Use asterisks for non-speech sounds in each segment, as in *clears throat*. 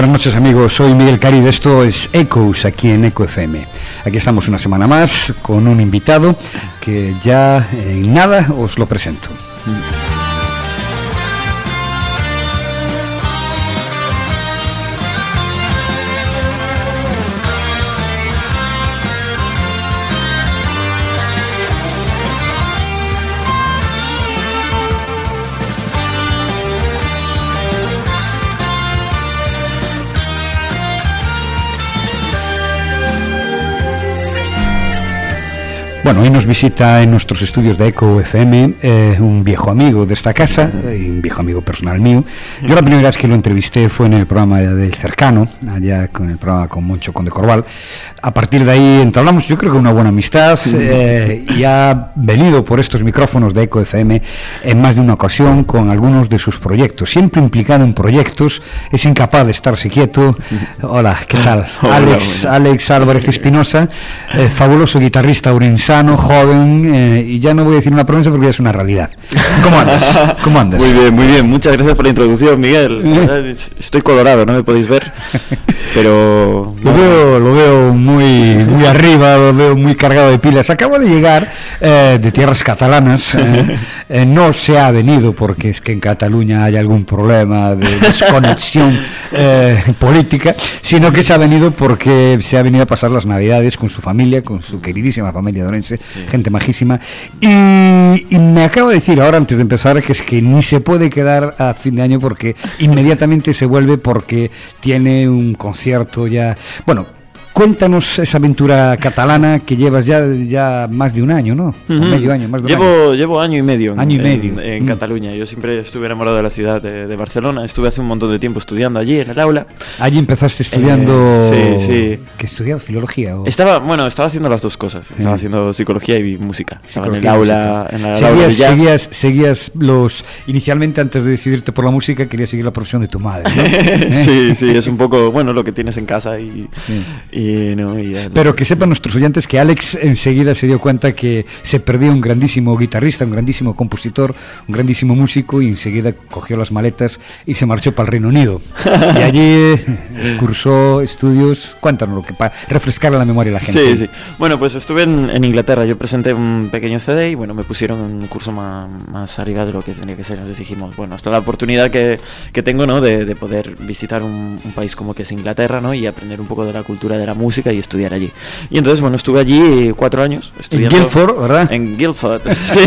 Buenas noches amigos, soy Miguel Cari, esto es Echoes aquí en Eco FM. Aquí estamos una semana más con un invitado que ya en nada os lo presento. Bueno, hoy nos visita en nuestros estudios de Eco FM eh, un viejo amigo de esta casa, y un viejo amigo personal mío. Yo la primera vez que lo entrevisté fue en el programa del Cercano, allá con el programa con Moncho Conde Corval. A partir de ahí entablamos, yo creo que una buena amistad eh, y ha venido por estos micrófonos de Eco FM en más de una ocasión con algunos de sus proyectos. Siempre implicado en proyectos, es incapaz de estarse quieto. Hola, ¿qué tal? Hola, Alex. Alex Álvarez Espinosa, eh, fabuloso guitarrista urensano, joven, eh, y ya no voy a decir una promesa porque ya es una realidad. ¿Cómo andas? ¿Cómo andas? Muy bien, muy bien. Muchas gracias por la introducción, Miguel. Estoy colorado, no me podéis ver. Pero. *laughs* Lo veo, lo veo muy, muy arriba, lo veo muy cargado de pilas. Acabo de llegar eh, de tierras catalanas. eh, *laughs* eh, no se ha venido porque es que en Cataluña hay algún problema de desconexión *laughs* eh, política, sino que se ha venido porque se ha venido a pasar las Navidades con su familia, con su queridísima familia de Gente majísima. Y, y me acabo de decir ahora, antes de empezar, que es que ni se puede quedar a fin de año porque inmediatamente se vuelve porque tiene un concierto ya. Bueno, cuéntanos esa aventura catalana que llevas ya, ya más de un año, ¿no? Medio año, más de un llevo, año. llevo año y medio, en- Año y en- medio. en, Mm. Cataluña. Yo siempre estuve enamorado de la ciudad de, de Barcelona. Estuve hace un montón de tiempo estudiando allí en el aula. Allí empezaste estudiando. Eh, sí, sí. ¿Que estudiaba filología? O... Estaba, bueno, estaba haciendo las dos cosas. Estaba haciendo psicología y música. Estaba en el Psicología y aula, en el aula de seguías, jazz. seguías, seguías los. Inicialmente, antes de decidirte por la música, querías seguir la profesión de tu madre. ¿no? *laughs* ¿Eh? sí, sí, es un poco, bueno, lo que tienes en casa y, Sí. y, no, Pero que sepan nuestros oyentes que Alex enseguida se dio cuenta que se perdió un grandísimo guitarrista, un grandísimo compositor, un grandísimo músico y enseguida cogió las maletas y se marchó para el Reino Unido. *laughs* Y allí eh, cursó estudios, cuéntanos lo que para refrescar la memoria a la gente. Sí, sí. Bueno, pues estuve en, en Inglaterra. Yo presenté un pequeño CD y bueno, me pusieron un curso más, más arriba de lo que tenía que ser. Nos dijimos, bueno, esta es la oportunidad que, que tengo, ¿no? De, de poder visitar un, un país como que es Inglaterra, ¿no? Y aprender un poco de la cultura de música y estudiar allí. Y entonces, bueno, estuve allí cuatro años En estudiando. Guildford, ¿verdad? En Guildford, *laughs* sí.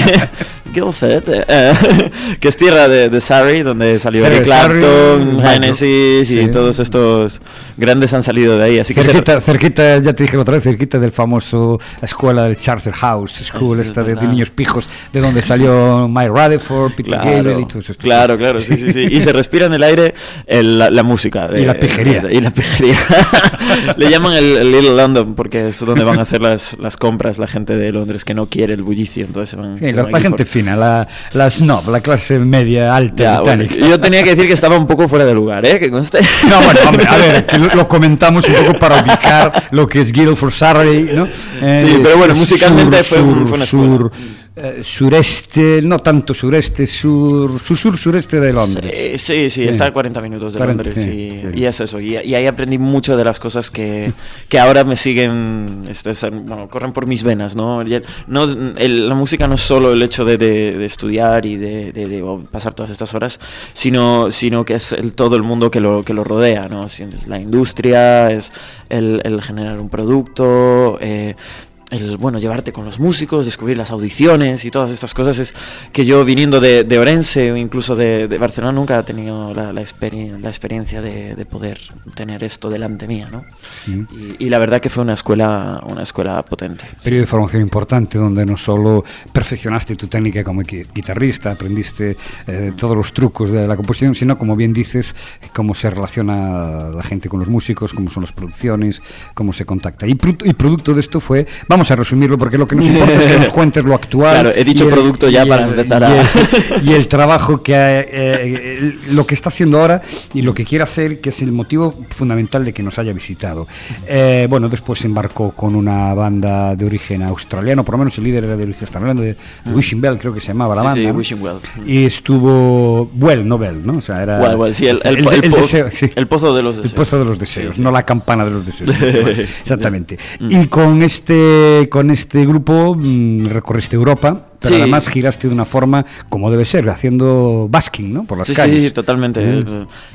Guildford, eh, *laughs* que es tierra de, de Surrey, donde salió Eric Clapton, Genesis y sí. todos estos grandes han salido de ahí. Así que se- cerquita, cerquita, ya te dije otra vez, cerquita del famoso escuela del Charter House School, Es esta de, de niños pijos, de donde salió *laughs* Mike Rutherford, Peter Gabriel y todos estos. Claro, claro, sí, sí, sí. Y se respira en el aire el- la, la música. de- *laughs* Y la pijería. y la pijería. Le llaman el, el Little London porque es donde van a hacer las, las compras la gente de Londres que no quiere el bullicio. Entonces van, Sí, se la, van la gente fina, la, la snob, la clase media alta Ya, bueno, británica. yo tenía que decir que estaba un poco fuera de lugar, ¿eh? Que conste. *laughs* No, bueno, hombre, a ver, lo, lo comentamos un poco para ubicar lo que es Guildford Surrey, ¿no? Eh, Sí, pero bueno, musicalmente fue un- fue una escuela. sur, eh, sureste, no tanto sureste, sur, sur, sur sureste de Londres. Sí, sí, sí, está a 40 minutos de 40, Londres y, y es eso. Y, y ahí aprendí mucho de las cosas que, que ahora me siguen, este, bueno, corren por mis venas, ¿no? No el- la música no es solo el hecho de, de- de estudiar y de, de- pasar todas estas horas, sino, sino que es el, todo el mundo que lo, que lo rodea, ¿no? Es la industria, es el, el generar un producto, eh, el bueno llevarte con los músicos, descubrir las audiciones y todas estas cosas es que yo viniendo de, de Orense o incluso de, de Barcelona nunca he tenido la, la, experien- la experiencia de, de poder tener esto delante mía, ¿no? Mm. Y, y la verdad que fue una escuela una escuela potente. Periodo de formación importante donde no solo perfeccionaste tu técnica como gui- guitarrista, aprendiste eh, todos los trucos de la composición, sino como bien dices, cómo se relaciona la gente con los músicos, cómo son las producciones, cómo se contacta. Y, y producto de esto fue, vamos vamos a resumirlo porque lo que nos importa es que nos cuentes lo actual. *laughs* Claro, he dicho producto ya para empezar a... Y el, *laughs* trabajo que... Eh, lo que está haciendo ahora y lo que quiere hacer, que es el motivo fundamental de que nos haya visitado. Eh, bueno, después embarcó con una banda de origen australiano, por lo menos el líder era de origen australiano, de, mm. Wishing Bell creo que se llamaba la banda. Sí, Wishing Well. Y estuvo... Well, no Bell, ¿no? O sea, era... Well, well, sí, el, el, el, pozo de los deseos. El pozo de los deseos, no la campana de los deseos. Exactamente. Mm. Y con este, con este grupo mm, recorriste Europa pero además giraste de una forma como debe ser, haciendo basking, ¿no? Por las calles. Sí, totalmente.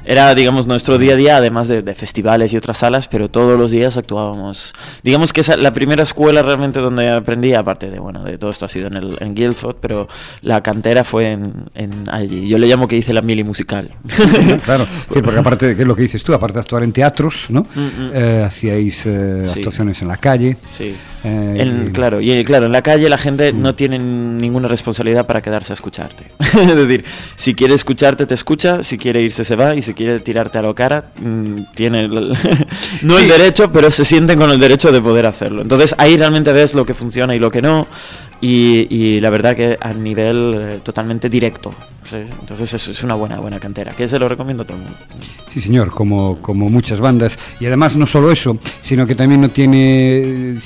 Era, digamos, nuestro día a día, además de, festivales y otras salas, pero todos los días actuábamos. Digamos que esa, la primera escuela realmente donde aprendí, aparte de, bueno, de todo esto ha sido en, el, en Guildford, pero la cantera fue en, allí. Yo le llamo que hice la mili musical. *laughs* claro, porque aparte de que es lo que dices tú, aparte de actuar en teatros, ¿no? Mm, mm. Eh, hacíais eh, actuaciones en la calle. Sí. Eh, claro, y claro, en la calle la gente no tiene ninguna responsabilidad para quedarse a escucharte. *laughs* es decir, si quiere escucharte, te escucha, si quiere irse, se va, y si quiere tirarte a la cara, mm, tiene *laughs* no el derecho, pero se sienten con el derecho de poder hacerlo. Entonces ahí realmente ves lo que funciona y lo que no, y, la verdad que a nivel eh, totalmente directo. Entonces eso es una buena, buena cantera, que se lo recomiendo a todo el mundo. Sí, señor, como, como muchas bandas. Y además no solo eso, sino que también no tiene eh,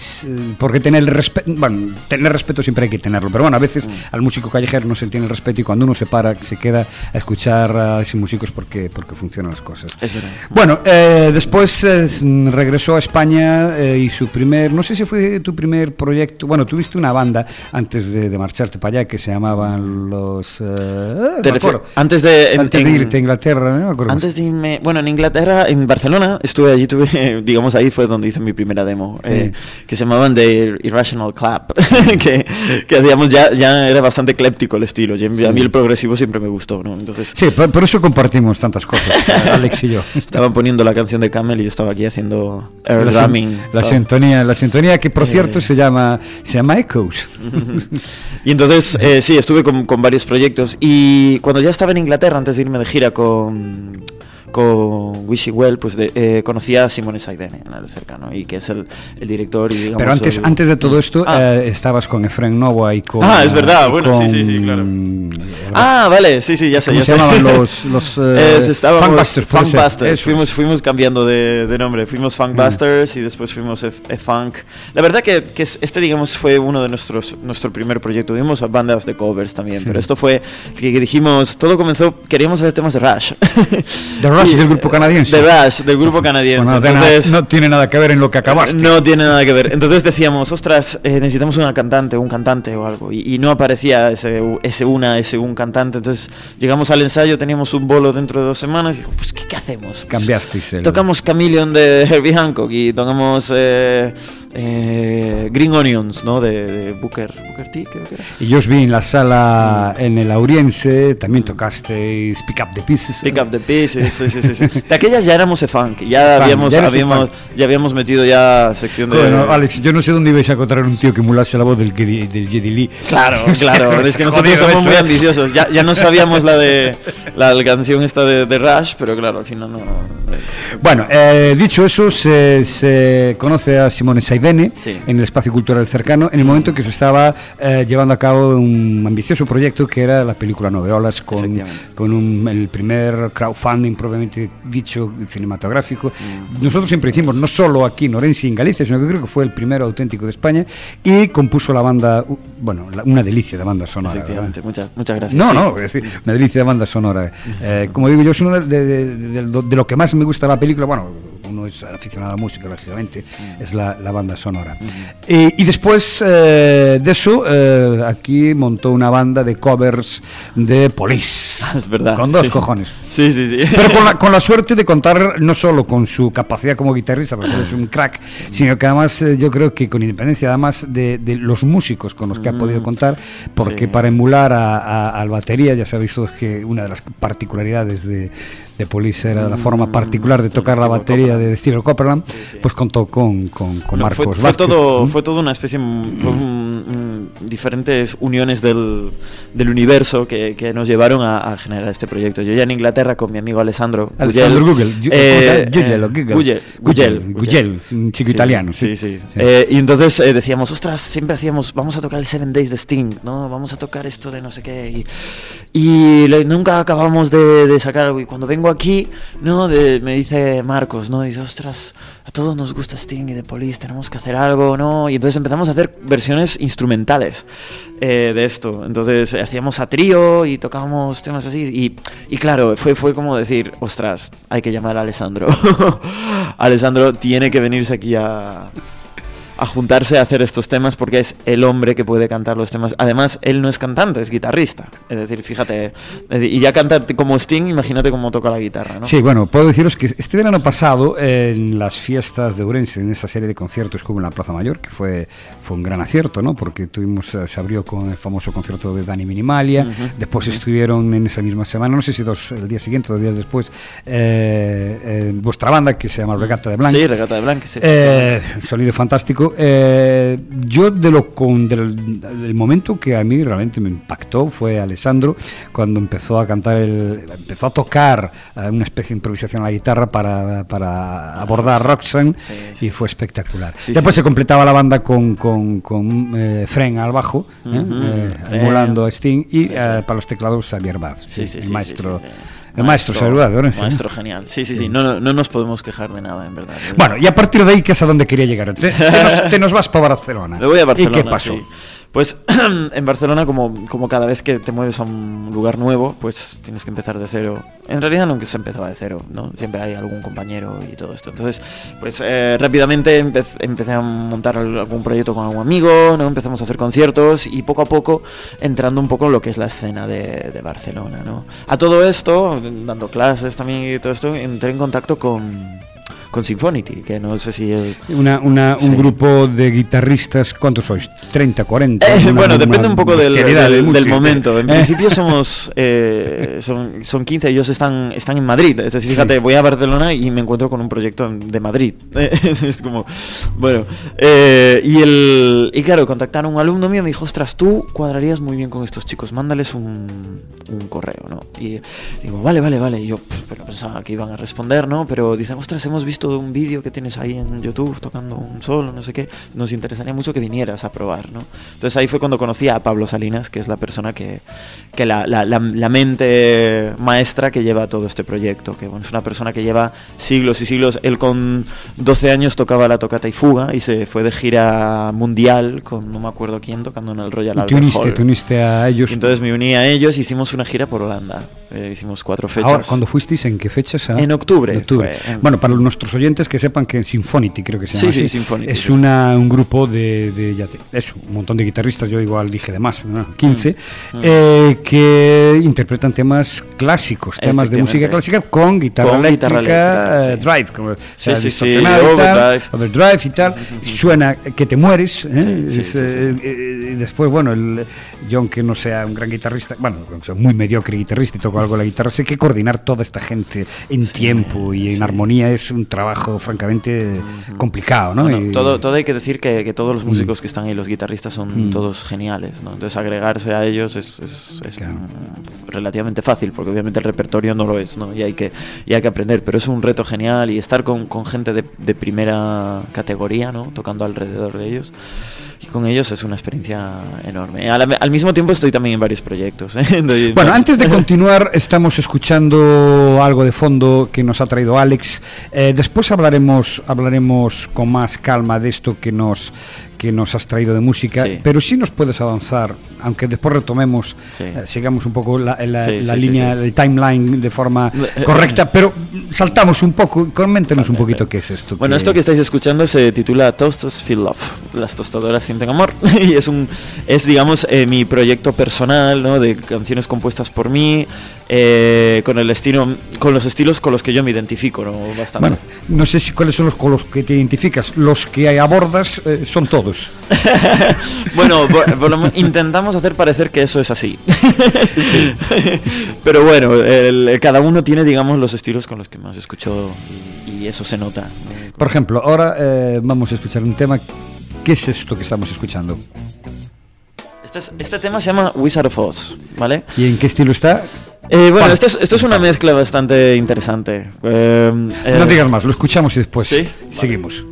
por qué tener respeto. Bueno, tener respeto siempre hay que tenerlo, pero bueno, a veces mm. al músico callejero no se tiene el respeto y cuando uno se para, se queda a escuchar a esos músicos porque, porque funcionan las cosas. Es verdad. Bueno, eh, después eh, regresó a España y su primer, no sé si fue tu primer proyecto, bueno, tuviste una banda antes de, marcharte para allá que se llamaban los... antes de, antes de irte a Inglaterra, ¿no? Me antes de irme bueno, en Inglaterra, en Barcelona, estuve allí, tuve, *laughs* digamos, ahí fue donde hice mi primera demo, eh, que se llamaban The Irrational Clap, *laughs* que, que digamos, ya, ya era bastante ecléptico el estilo, y a mí el progresivo siempre me gustó, ¿no? Entonces, sí, por, eso compartimos tantas cosas, *laughs* Alex y yo. Estaban poniendo la canción de Camel y yo estaba aquí haciendo air la, La sintonía, la sintonía que, por cierto, eh. se llama, se llama Echoes. *laughs* y entonces, eh, sí, estuve con, con varios proyectos. Y cuando ya estaba en Inglaterra, antes de irme de gira con con Wishy Well, pues de, eh, conocía a Simone Saibene, en el cercano, y que es el, el director. Y, Pero antes, antes de todo esto, ah. eh, estabas con Efren Nova y con. Ah, es verdad, bueno, sí, sí, sí, claro. Ah, vale, sí, sí, ya sé. ¿Cómo se llamaban los. los *laughs* eh, Funkbusters. Funkbusters. Fuimos, fuimos cambiando de, de nombre. Fuimos Funkbusters mm. y después fuimos E-Funk. La verdad que, que, este, digamos, fue uno de nuestros nuestro primer proyecto. Tuvimos bandas de covers también, pero esto fue que, dijimos, todo comenzó, queríamos hacer temas de Rush. De Rush *laughs* del grupo canadiense. De Rush, del grupo canadiense. no tiene nada que ver en lo que acabaste. No tiene nada que ver. Entonces decíamos, ostras, eh, necesitamos una cantante, un cantante o algo. Y, no aparecía ese, ese, una, ese un cantante. Entonces llegamos al ensayo, teníamos un bolo dentro de dos semanas. Y pues, ¿qué, qué hacemos? Cambiasteis. Tocamos Chameleon de Herbie Hancock y tocamos. Eh, eh, Green Onions, ¿no? De, Booker, Booker T, creo que era. Y yo os vi en la sala en el Auriense, también tocasteis Pick Up the Pieces. Pick Up the Pieces, sí, sí, sí, De aquellas ya éramos funk, ya habíamos, ya habíamos, ya habíamos metido ya sección de... Bueno, Alex, yo no sé dónde ibais a encontrar un tío que emulase la voz del, del Jedi Lee. Claro, *laughs* claro, es que nosotros somos muy ¿eh? ambiciosos, ya, ya no sabíamos la de la, canción esta de, de, Rush, pero claro, al final no... Bueno, eh, dicho eso, se, se conoce a Simone Said en el espacio cultural cercano, en el momento en que se estaba eh, llevando a cabo un ambicioso proyecto que era la película Noveolas, con, con el primer crowdfunding propiamente dicho cinematográfico. Mm. Nosotros siempre hicimos, no solo aquí en Orense y en Galicia, sino que creo que fue el primero auténtico de España y compuso la banda, bueno, una delicia de banda sonora. Efectivamente, muchas, muchas gracias. No, no, es decir, una delicia de banda sonora. Eh, como digo, yo es uno de, de, lo que más me gusta de la película, bueno, uno es aficionado a la música, lógicamente, mm. es la, la banda sonora. y, después eh, de eso, eh, aquí montó una banda de covers de Police. *laughs* Es verdad. Con dos cojones. Sí, sí, sí. Pero con la, *laughs* con la, suerte de contar no solo con su capacidad como guitarrista, porque es un crack, sino que además eh, yo creo que con independencia además de, de los músicos con los que ha podido contar, porque para emular a, al batería, ya sabéis todos que una de las particularidades de, de Police era la forma particular de tocar la batería de Steve Copperland, pues contó con, con, Marcos fue, todo, fue todo una especie, mm, diferentes uniones del, del universo que, que, nos llevaron a, generar este proyecto. Yo ya en Inglaterra con mi amigo Alessandro, Alessandro Google, eh, Gugel, un chico italiano. Sí, sí. Eh, y entonces eh, decíamos, ostras, siempre hacíamos, vamos a tocar el Seven Days de Sting, ¿no? Vamos a tocar esto de no sé qué. Y, nunca acabamos de, de, sacar algo. Y cuando vengo aquí, ¿no? me dice Marcos, ¿no? Dice, ostras, a todos nos gusta Sting y The Police, tenemos que hacer algo, ¿no? Y entonces empezamos a hacer versiones instrumentales eh, de esto. Entonces hacíamos a trío y tocábamos temas así. Y, y claro, fue, fue como decir, ostras, hay que llamar a Alessandro. *laughs* Alessandro tiene que venirse aquí a, a juntarse a hacer estos temas porque es el hombre que puede cantar los temas. Además, él no es cantante, es guitarrista. Es decir, fíjate, y ya cantar como Sting, imagínate cómo toca la guitarra. ¿no? Sí, bueno, puedo deciros que este verano pasado, en las fiestas de Urense, en esa serie de conciertos hubo en la Plaza Mayor, que fue, fue un gran acierto, ¿no? Porque tuvimos, eh, se abrió con el famoso concierto de Dani Minimalia, después estuvieron en esa misma semana, no sé si dos, el día siguiente o dos días después, eh, vuestra banda que se llama Regata de Blanc. Sí, Regata de Blanc. Sí, eh, sonido fantástico eh, yo de lo con del, momento que a mí realmente me impactó fue Alessandro cuando empezó a cantar el, empezó a tocar eh, una especie de improvisación a la guitarra para, para abordar Roxanne y fue espectacular. Después se completaba la banda con, con, con eh, Fren al bajo, emulando a Sting y para los teclados Xavier Baz, el maestro el maestro, saludador. Maestro genial. Sí, sí, sí. No, no, no, nos podemos quejar de nada, en verdad. Bueno, y a partir de ahí, ¿qué es a dónde quería llegar? Te, te, nos, vas para *laughs* Barcelona. Me voy a Barcelona. ¿Y qué pasó? Pues *clears throat* en Barcelona, como, como cada vez que te mueves a un lugar nuevo, pues tienes que empezar de cero. En realidad nunca se empezaba de cero, ¿no? Siempre hay algún compañero y todo esto. Entonces, pues eh, rápidamente empecé a montar algún proyecto con algún amigo, ¿no? Empezamos a hacer conciertos y poco a poco entrando un poco en lo que es la escena de, de Barcelona, ¿no? A todo esto, dando clases también y todo esto, entré en contacto con con Symphonity, que no sé si... Una, una, un grupo de guitarristas, ¿cuántos sois? ¿30, 40? Eh, bueno, depende un poco del, del, momento. En principio *laughs* somos eh, son, son 15, ellos están, están en Madrid. Es decir, fíjate, voy a Barcelona y me encuentro con un proyecto de Madrid. *laughs* es como, bueno. Eh, y, el, y claro, contactaron a un alumno mío y me dijo, ostras, tú cuadrarías muy bien con estos chicos, mándales un, un correo, ¿no? Y digo, vale, vale, vale. Y yo, pero pensaba que iban a responder, ¿no? Pero dicen, ostras, hemos visto todo un vídeo que tienes ahí en YouTube tocando un solo, no sé qué, nos interesaría mucho que vinieras a probar, ¿no? Entonces ahí fue cuando conocí a Pablo Salinas, que es la persona que, que la, la, la, mente maestra que lleva todo este proyecto, que bueno, es una persona que lleva siglos y siglos, él con 12 años tocaba la tocata y fuga y se fue de gira mundial con no me acuerdo quién tocando en el Royal Albert Hall. Te uniste a ellos. entonces me uní a ellos y hicimos una gira por Holanda. Eh, hicimos cuatro fechas. Ahora, ¿cuándo fuisteis? ¿En qué fechas? En octubre. Bueno, para nuestros oyentes que sepan que Symphonity, creo que se llama sí, así, sí, Symphonity, es una, un grupo de, de ya te, eso, un montón de guitarristas, yo igual dije de más, 15, mm, mm. eh, que interpretan temas clásicos, temas de música clásica con guitarra con eléctrica, guitarra eléctrica sí. drive, como sí, sí, sí, overdrive. overdrive y tal, suena que te mueres, ¿eh? es, eh, y después, bueno, el, yo aunque no sea un gran guitarrista, bueno, soy muy mediocre guitarrista y toco algo la guitarra, sé que coordinar toda esta gente en tiempo y en armonía es un trabajo francamente complicado, ¿no? todo, todo hay que decir que, que todos los músicos que están ahí, los guitarristas, son todos geniales, ¿no? Entonces agregarse a ellos es, es, es relativamente fácil, porque obviamente el repertorio no lo es, ¿no? Y hay que, y hay que aprender, pero es un reto genial y estar con, con gente de, de primera categoría, ¿no? Tocando alrededor de ellos y con ellos es una experiencia enorme. Al, mismo tiempo estoy también en varios proyectos. ¿eh? *laughs* Bueno, antes de continuar, estamos escuchando algo de fondo que nos ha traído Alex. Eh, después hablaremos, hablaremos con más calma de esto que nos, que nos has traído de música, pero sí nos puedes avanzar, aunque después retomemos, eh, sigamos un poco la, línea, el timeline de forma eh, correcta, pero saltamos un poco, coméntenos un poquito qué es esto. Bueno, esto que estáis escuchando se titula Toasters Feel Love, las tostadoras sienten amor, *laughs* y es un, es digamos eh, mi proyecto personal, ¿no? De canciones compuestas por mí, eh, con el estilo, con los estilos con los que yo me identifico, ¿no? Bastante. Bueno, no sé si cuáles son los con los que te identificas. Los que abordas eh, son todos. *laughs* bueno, por- por lo men- intentamos hacer parecer que eso es así. *laughs* Pero bueno, el- cada uno tiene, digamos, los estilos con los que más escucho y, y eso se nota. ¿no? Por ejemplo, ahora eh, vamos a escuchar un tema. ¿Qué es esto que estamos escuchando? Este, es- este tema se llama Wizard of Oz, ¿vale? ¿Y en qué estilo está? Eh, bueno, esto es, esto es una mezcla bastante interesante. Eh, eh, No digas más, lo escuchamos y después ¿Sí? seguimos.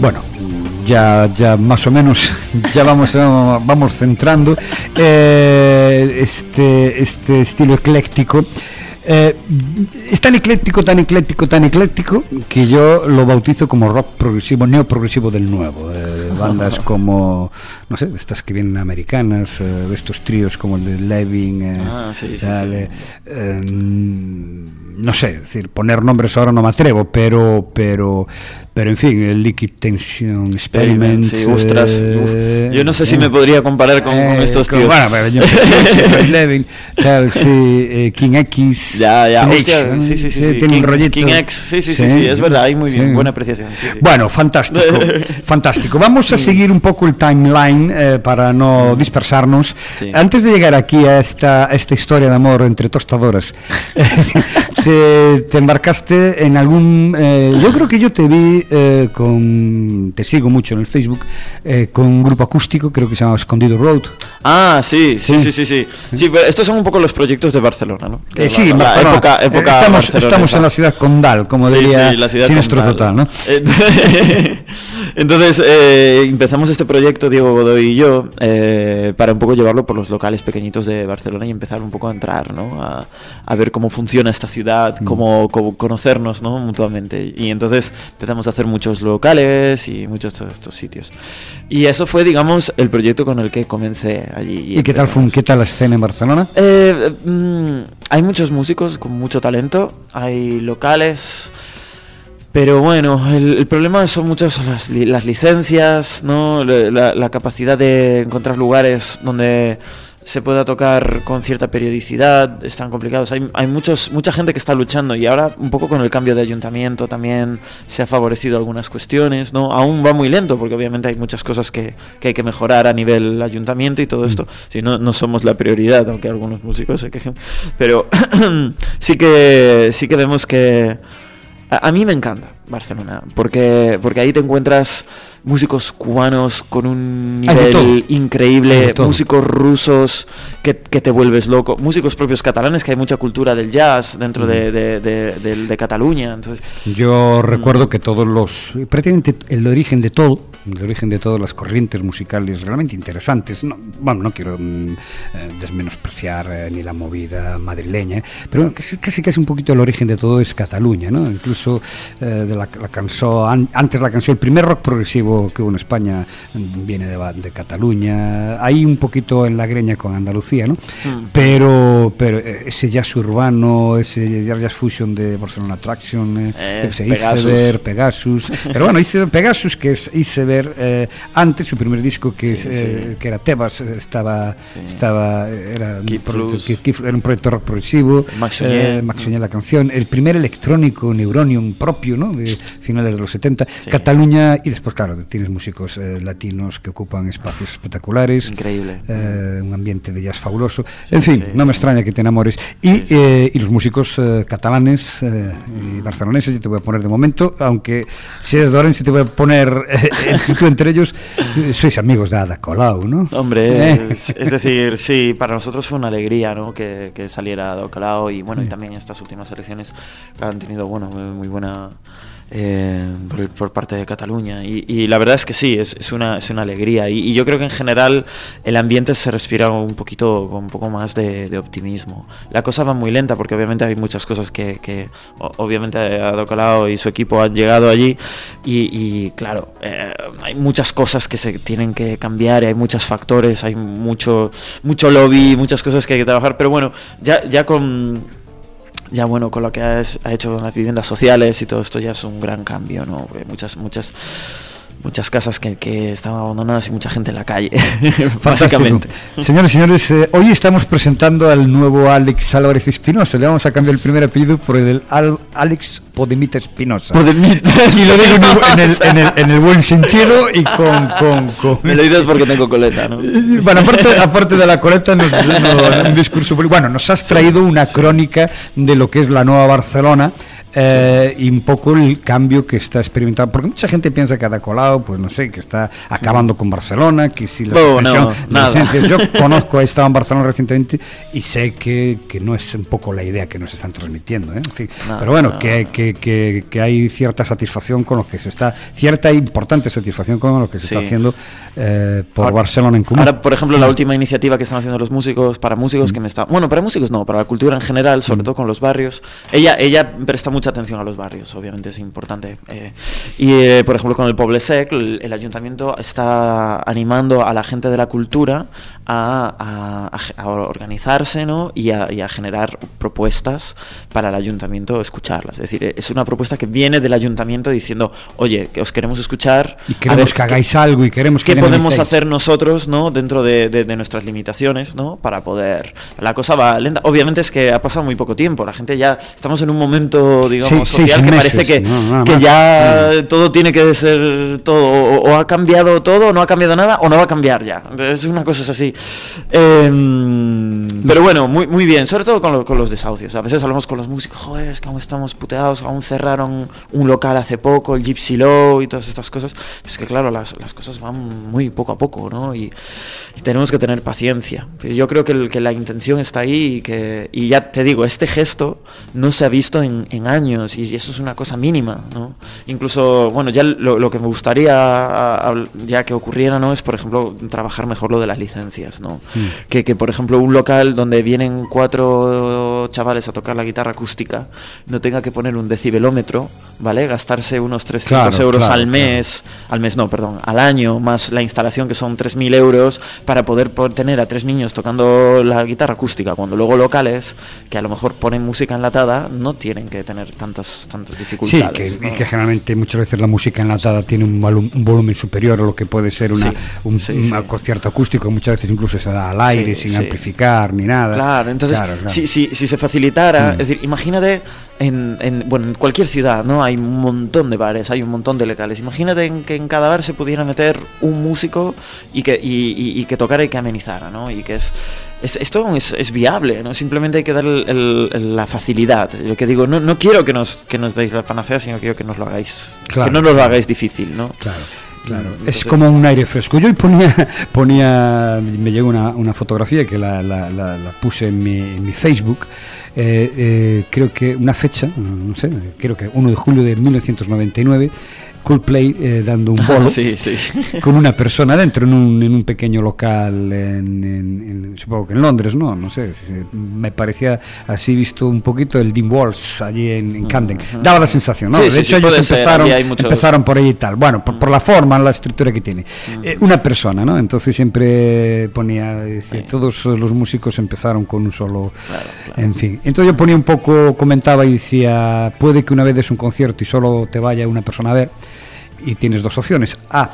Bueno, ya, ya más o menos *laughs* ya vamos, a- vamos centrando eh, este, este estilo ecléctico. Eh, es tan ecléctico, tan ecléctico, tan ecléctico que yo lo bautizo como rock progresivo, neoprogresivo del nuevo. Eh, bandas *laughs* como, no sé, estas que vienen americanas, eh, estos tríos como el de Levin, eh, Ah, sí, sí, eh, eh, no sé, es decir, poner nombres ahora no me atrevo, pero, pero, pero en fin, el Liquid Tension Experiment. Sí, ostras, eh. Yo no sé si me podría comparar con, con eh, estos con- tíos. Bueno, pero yo *laughs* Ray Levin, tal, sí, eh, King X. Ya, ya, King hostia, X, ¿no? sí, sí, sí, sí, tiene un King- X, sí, sí, sí, sí, es verdad, ahí muy bien, buena apreciación. Bueno, fantástico, *laughs* fantástico. Vamos a seguir un poco el timeline eh, para no dispersarnos. Antes de llegar aquí a esta, a esta historia de amor entre tostadoras, *laughs* te, te embarcaste en algún... eh, yo creo que yo te vi eh, con... Te sigo mucho en el Facebook, eh, con un grupo acústico, creo que se llama Escondido Road. Ah, sí, sí, Sí. sí, sí, sí. Sí, pero estos son un poco los proyectos de Barcelona, ¿no? Eh, sí, la, época, época estamos, estamos en la ciudad condal, como Sí, diría sí, la ciudad Sinestro. Total, ¿no? *laughs* Entonces empezamos este proyecto, Diego Godoy y yo, para un poco llevarlo por los locales pequeñitos de Barcelona y empezar un poco a entrar, ¿no? A, a ver cómo funciona esta ciudad, Mm. cómo, cómo conocernos, ¿no? Mutuamente. Y entonces empezamos a hacer muchos locales y muchos de estos sitios. Y eso fue, digamos, el proyecto con el que comencé allí. ¿Y qué tal, fue, qué tal la escena en Barcelona? Eh, mm, hay muchos músicos con mucho talento, hay locales, pero bueno, el, el problema son muchas las, las licencias, ¿no? La- la capacidad de encontrar lugares donde se pueda tocar con cierta periodicidad, están complicados. Hay, hay muchos, mucha gente que está luchando y ahora un poco con el cambio de ayuntamiento también se ha favorecido algunas cuestiones, ¿no? Aún va muy lento porque obviamente hay muchas cosas que, que hay que mejorar a nivel ayuntamiento y todo esto. Si no, no somos la prioridad, aunque algunos músicos se quejen. Pero *clears throat* sí que sí que vemos que a, a mí me encanta Barcelona, porque, porque ahí te encuentras músicos cubanos con un nivel increíble, músicos rusos que, que te vuelves loco, músicos propios catalanes, que hay mucha cultura del jazz dentro de, de- de- de- Cataluña. Entonces, Yo recuerdo que todos los, prácticamente el origen de todo, el origen de todas las corrientes musicales realmente interesantes, no, bueno, no quiero mm, eh, desmenospreciar eh, ni la movida madrileña, eh, pero casi, casi casi un poquito el origen de todo es Cataluña, ¿no? Incluso eh, de la, la canción, antes la canción, el primer rock progresivo que hubo en España viene de, de Cataluña, hay un poquito en la greña con Andalucía, ¿no? Mm. Pero, pero eh, ese jazz urbano, ese jazz, fusion de Barcelona Attraction, eh, Eh, qué sé, Pegasus. Iceberg, Pegasus. *laughs* Pero bueno, Iceberg, Pegasus, que es Iceberg, eh, antes su primer disco, que, Sí, es, eh, sí. que era Tebas, eh, estaba, estaba era, un proyecto, era un proyecto rock progresivo. Max eh, Max Soñé, la canción. El primer electrónico Neuronium propio, ¿no? De finales de los 70. Sí. Cataluña, y después, claro, tienes músicos eh, latinos que ocupan espacios espectaculares. Increíble. eh, un ambiente de jazz fabuloso. Sí, en fin, sí, no me extraña que te enamores. Y, Sí, eh, y los músicos eh, catalanes eh, y barceloneses, yo te voy a poner de momento, aunque si eres de Orense te voy a poner el entre ellos, sois amigos de Ada Colau, ¿no? Hombre, es, es decir, sí, para nosotros fue una alegría ¿no? que, que saliera Docalao y bueno, y también estas últimas elecciones que han tenido bueno, muy buena eh, por, por parte de Cataluña. Y, la verdad es que sí, es, una, es una alegría. Y, yo creo que en general el ambiente se respira un poquito con un poco más de, optimismo. La cosa va muy lenta porque obviamente hay muchas cosas que, que obviamente a Docalao y su equipo han llegado allí y, claro, eh, hay muchas cosas que se tienen que cambiar, hay muchos factores, hay mucho, mucho lobby, muchas cosas que hay que trabajar, pero bueno, ya, ya con ya bueno, con lo que ha, hecho con las viviendas sociales y todo esto ya es un gran cambio, ¿no? Muchas, muchas, muchas casas que, que estaban abandonadas y mucha gente en la calle, *laughs* básicamente. Señores y señores, eh, hoy estamos presentando al nuevo Alex Álvarez Espinosa. Le vamos a cambiar el primer apellido por el Al- Alex Podemita Espinosa. Podemita. *laughs* Y lo digo en el, en el- en el- en el buen sentido y con... con, con- Me lo dices porque tengo coleta, ¿no? *laughs* Bueno, aparte, aparte de la coleta, nos, nos- un discurso. Bueno, nos has traído una crónica de lo que es la nueva Barcelona. Eh, y un poco el cambio que está experimentando, porque mucha gente piensa que Ada Colau, pues no sé, que está acabando con Barcelona, que si la No, suspensión no, yo conozco, he estado en Barcelona recientemente y sé que, que no es un poco la idea que nos están transmitiendo, ¿eh? En fin, Nada, pero bueno, nada. que, que, que, hay cierta satisfacción con lo que se está, cierta e importante satisfacción con lo que se Sí. está haciendo eh, por Ahora- Barcelona en común. Ahora, por ejemplo, la última iniciativa que están haciendo los músicos, para músicos que me está... Bueno, para músicos no, para la cultura en general, sobre todo con los barrios. Ella, ella presta mucha mucha atención a los barrios, obviamente es importante. Eh, y, eh, por ejemplo, con el Poble Sec, el, el, ayuntamiento está animando a la gente de la cultura a, a, a organizarse ¿no? y, y, a, generar propuestas para el ayuntamiento escucharlas. Es decir, es una propuesta que viene del ayuntamiento diciendo, oye, que os queremos escuchar. Y queremos que hagáis algo y queremos que... ¿Qué podemos hacer nosotros ¿no? dentro de, de, de, nuestras limitaciones ¿no? para poder... La cosa va lenta. Obviamente es que ha pasado muy poco tiempo. La gente ya... Estamos en un momento, digamos, sí, social que meses, parece que, no, que ya no. todo tiene que ser todo. O, o, ha cambiado todo, o no ha cambiado nada, o no va a cambiar ya. Entonces, una cosa es así. Eh, pero bueno, muy, muy bien. Sobre todo con, lo, con, los desahucios. A veces hablamos con los músicos, joder, es que aún estamos puteados, aún cerraron un local hace poco, el Gypsy Low y todas estas cosas. Es que claro, las, las cosas van muy poco a poco, ¿no? Y, y tenemos que tener paciencia. Yo creo que, el, que, la intención está ahí y que, y ya te digo, este gesto no se ha visto en, en años y eso es una cosa mínima, ¿no? Incluso, bueno, ya lo, lo que me gustaría ya que ocurriera, ¿no? Es, por ejemplo, trabajar mejor lo de las licencias, ¿no? Mm. Que, que, por ejemplo, un local donde vienen cuatro chavales a tocar la guitarra acústica no tenga que poner un decibelómetro, ¿vale? Gastarse unos 300 claro, euros claro, al mes, claro. al mes no, perdón, al año, más la instalación que son 3.000 euros para poder tener a tres niños tocando la guitarra acústica, cuando luego locales que a lo mejor ponen música enlatada no tienen que tener tantas, tantas dificultades. Sí, que, ¿no? y que generalmente muchas veces la música enlatada tiene un, un volumen superior a lo que puede ser una, sí, un, sí, un concierto acústico, muchas veces incluso se da al aire sin amplificar ni nada. Claro, entonces claro, claro. Si, si, si, se facilitara, mm. es decir, imagínate en, en, bueno, en cualquier ciudad, ¿no? Hay un montón de bares, hay un montón de locales. Imagínate en que en cada bar se pudiera meter un músico y que, y, y, y que tocara y que amenizara, ¿no? Y que es, es esto es, es, viable, ¿no? Simplemente hay que dar el, el, la facilidad. Yo que digo, no, no quiero que nos, que nos deis la panacea, sino quiero que nos lo hagáis, claro, que no nos lo hagáis difícil, ¿no? Claro. Claro, Entonces, es como un aire fresco. Yo hoy ponía, *laughs* ponía me llegó una, una fotografía que la, la, la, la puse en mi, en mi Facebook eh, eh, creo que una fecha, no sé, creo que 1 de julio de 1999, Coldplay eh, dando un bolo *laughs* sí, sí. *laughs* con una persona dentro en un, en un pequeño local en, en, supongo que en Londres no no sé me parecía así visto un poquito el Dean Walls allí en, Camden. Daba la sensación ¿no? Sí, de sí, hecho sí, ellos empezaron, ser, muchos... empezaron por ahí y tal. Bueno por, por, la forma la estructura que tiene. Eh, una persona ¿no? entonces siempre ponía decía, todos los músicos empezaron con un solo claro, claro. en fin. Entonces yo ponía un poco comentaba y decía puede que una vez des un concierto y solo te vaya una persona a ver y tienes dos opciones. A,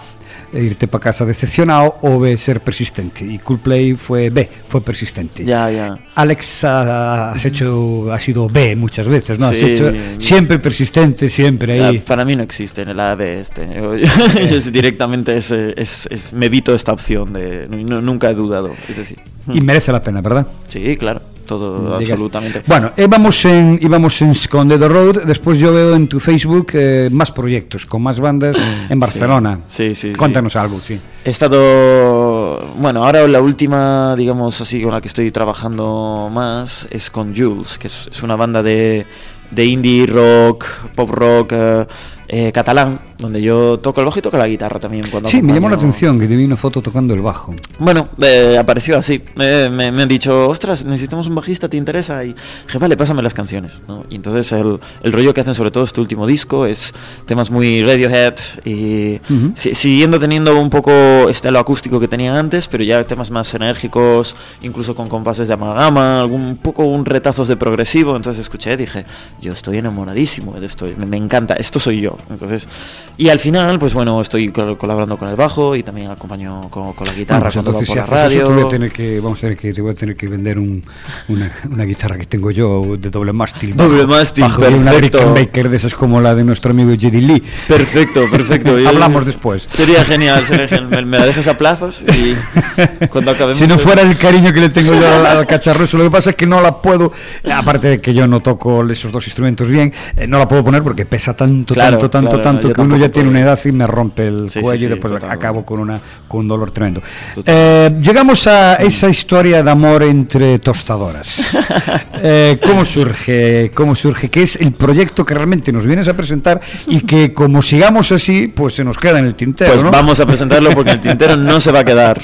irte para casa decepcionado o B, ser persistente. Y Coolplay fue B, fue persistente. Ya, ya. Alex ha, has hecho, ha sido B muchas veces, ¿no? Sí, has hecho siempre persistente, siempre ahí. Ya, para mí no existe en el A, B este. Yo, yo, *laughs* es directamente es, es, es, me evito esta opción de no, nunca he dudado, es decir. Y merece la pena, ¿verdad? Sí, claro todo absolutamente. Bueno, íbamos en, íbamos en Sconded Road, después yo veo en tu Facebook eh, más proyectos, con más bandas en Barcelona. Sí, sí, sí Cuéntanos sí. algo, sí. He estado, bueno, ahora la última, digamos así, con la que estoy trabajando más es con Jules, que es, es una banda de, de indie rock, pop rock, eh, eh, catalán, donde yo toco el bajo y toco la guitarra también. Cuando sí, acompaño... me llamó la atención que te vi una foto tocando el bajo. Bueno, eh, apareció así. Eh, me, me, han dicho, ostras, necesitamos un bajista, ¿te interesa? Y dije, vale, pásame las canciones. ¿no? Y entonces el, el, rollo que hacen sobre todo este último disco es temas muy Radiohead y uh -huh. si, siguiendo teniendo un poco estilo acústico que tenían antes, pero ya temas más enérgicos, incluso con compases de amalgama, algún un poco un retazos de progresivo. Entonces escuché dije, yo estoy enamoradísimo de esto, me, me encanta, esto soy yo. Entonces, y al final, pues bueno, estoy colaborando con el bajo y también acompaño con, con la guitarra bueno, pues cuando por la radio. Eso, voy a tener que, vamos a tener que, te voy a tener que vender un, una, una, guitarra que tengo yo de doble mástil. Doble mástil, bajo perfecto. Una Baker de esas como la de nuestro amigo Jerry Lee. Perfecto, perfecto. *laughs* Hablamos después. Sería genial, sería genial. Me, me, la dejas a plazos y *laughs* cuando acabemos. Si no fuera el cariño que le tengo yo al, al *laughs* cacharro, eso lo que pasa es que no la puedo, aparte de que yo no toco esos dos instrumentos bien, eh, no la puedo poner porque pesa tanto, claro, tanto, tanto, claro, tanto que uno ya ya tiene una edad y me rompe el Sí, sí, cuello sí, y después totalmente. acabo con, una, con un dolor tremendo. Eh, llegamos a esa historia de amor entre tostadoras. *laughs* Eh, ¿Cómo surge? ¿Cómo surge? ¿Qué es el proyecto que realmente nos vienes a presentar y que como sigamos así, pues se nos queda en el tintero, Pues ¿no? vamos a presentarlo porque el tintero *laughs* no se va a quedar.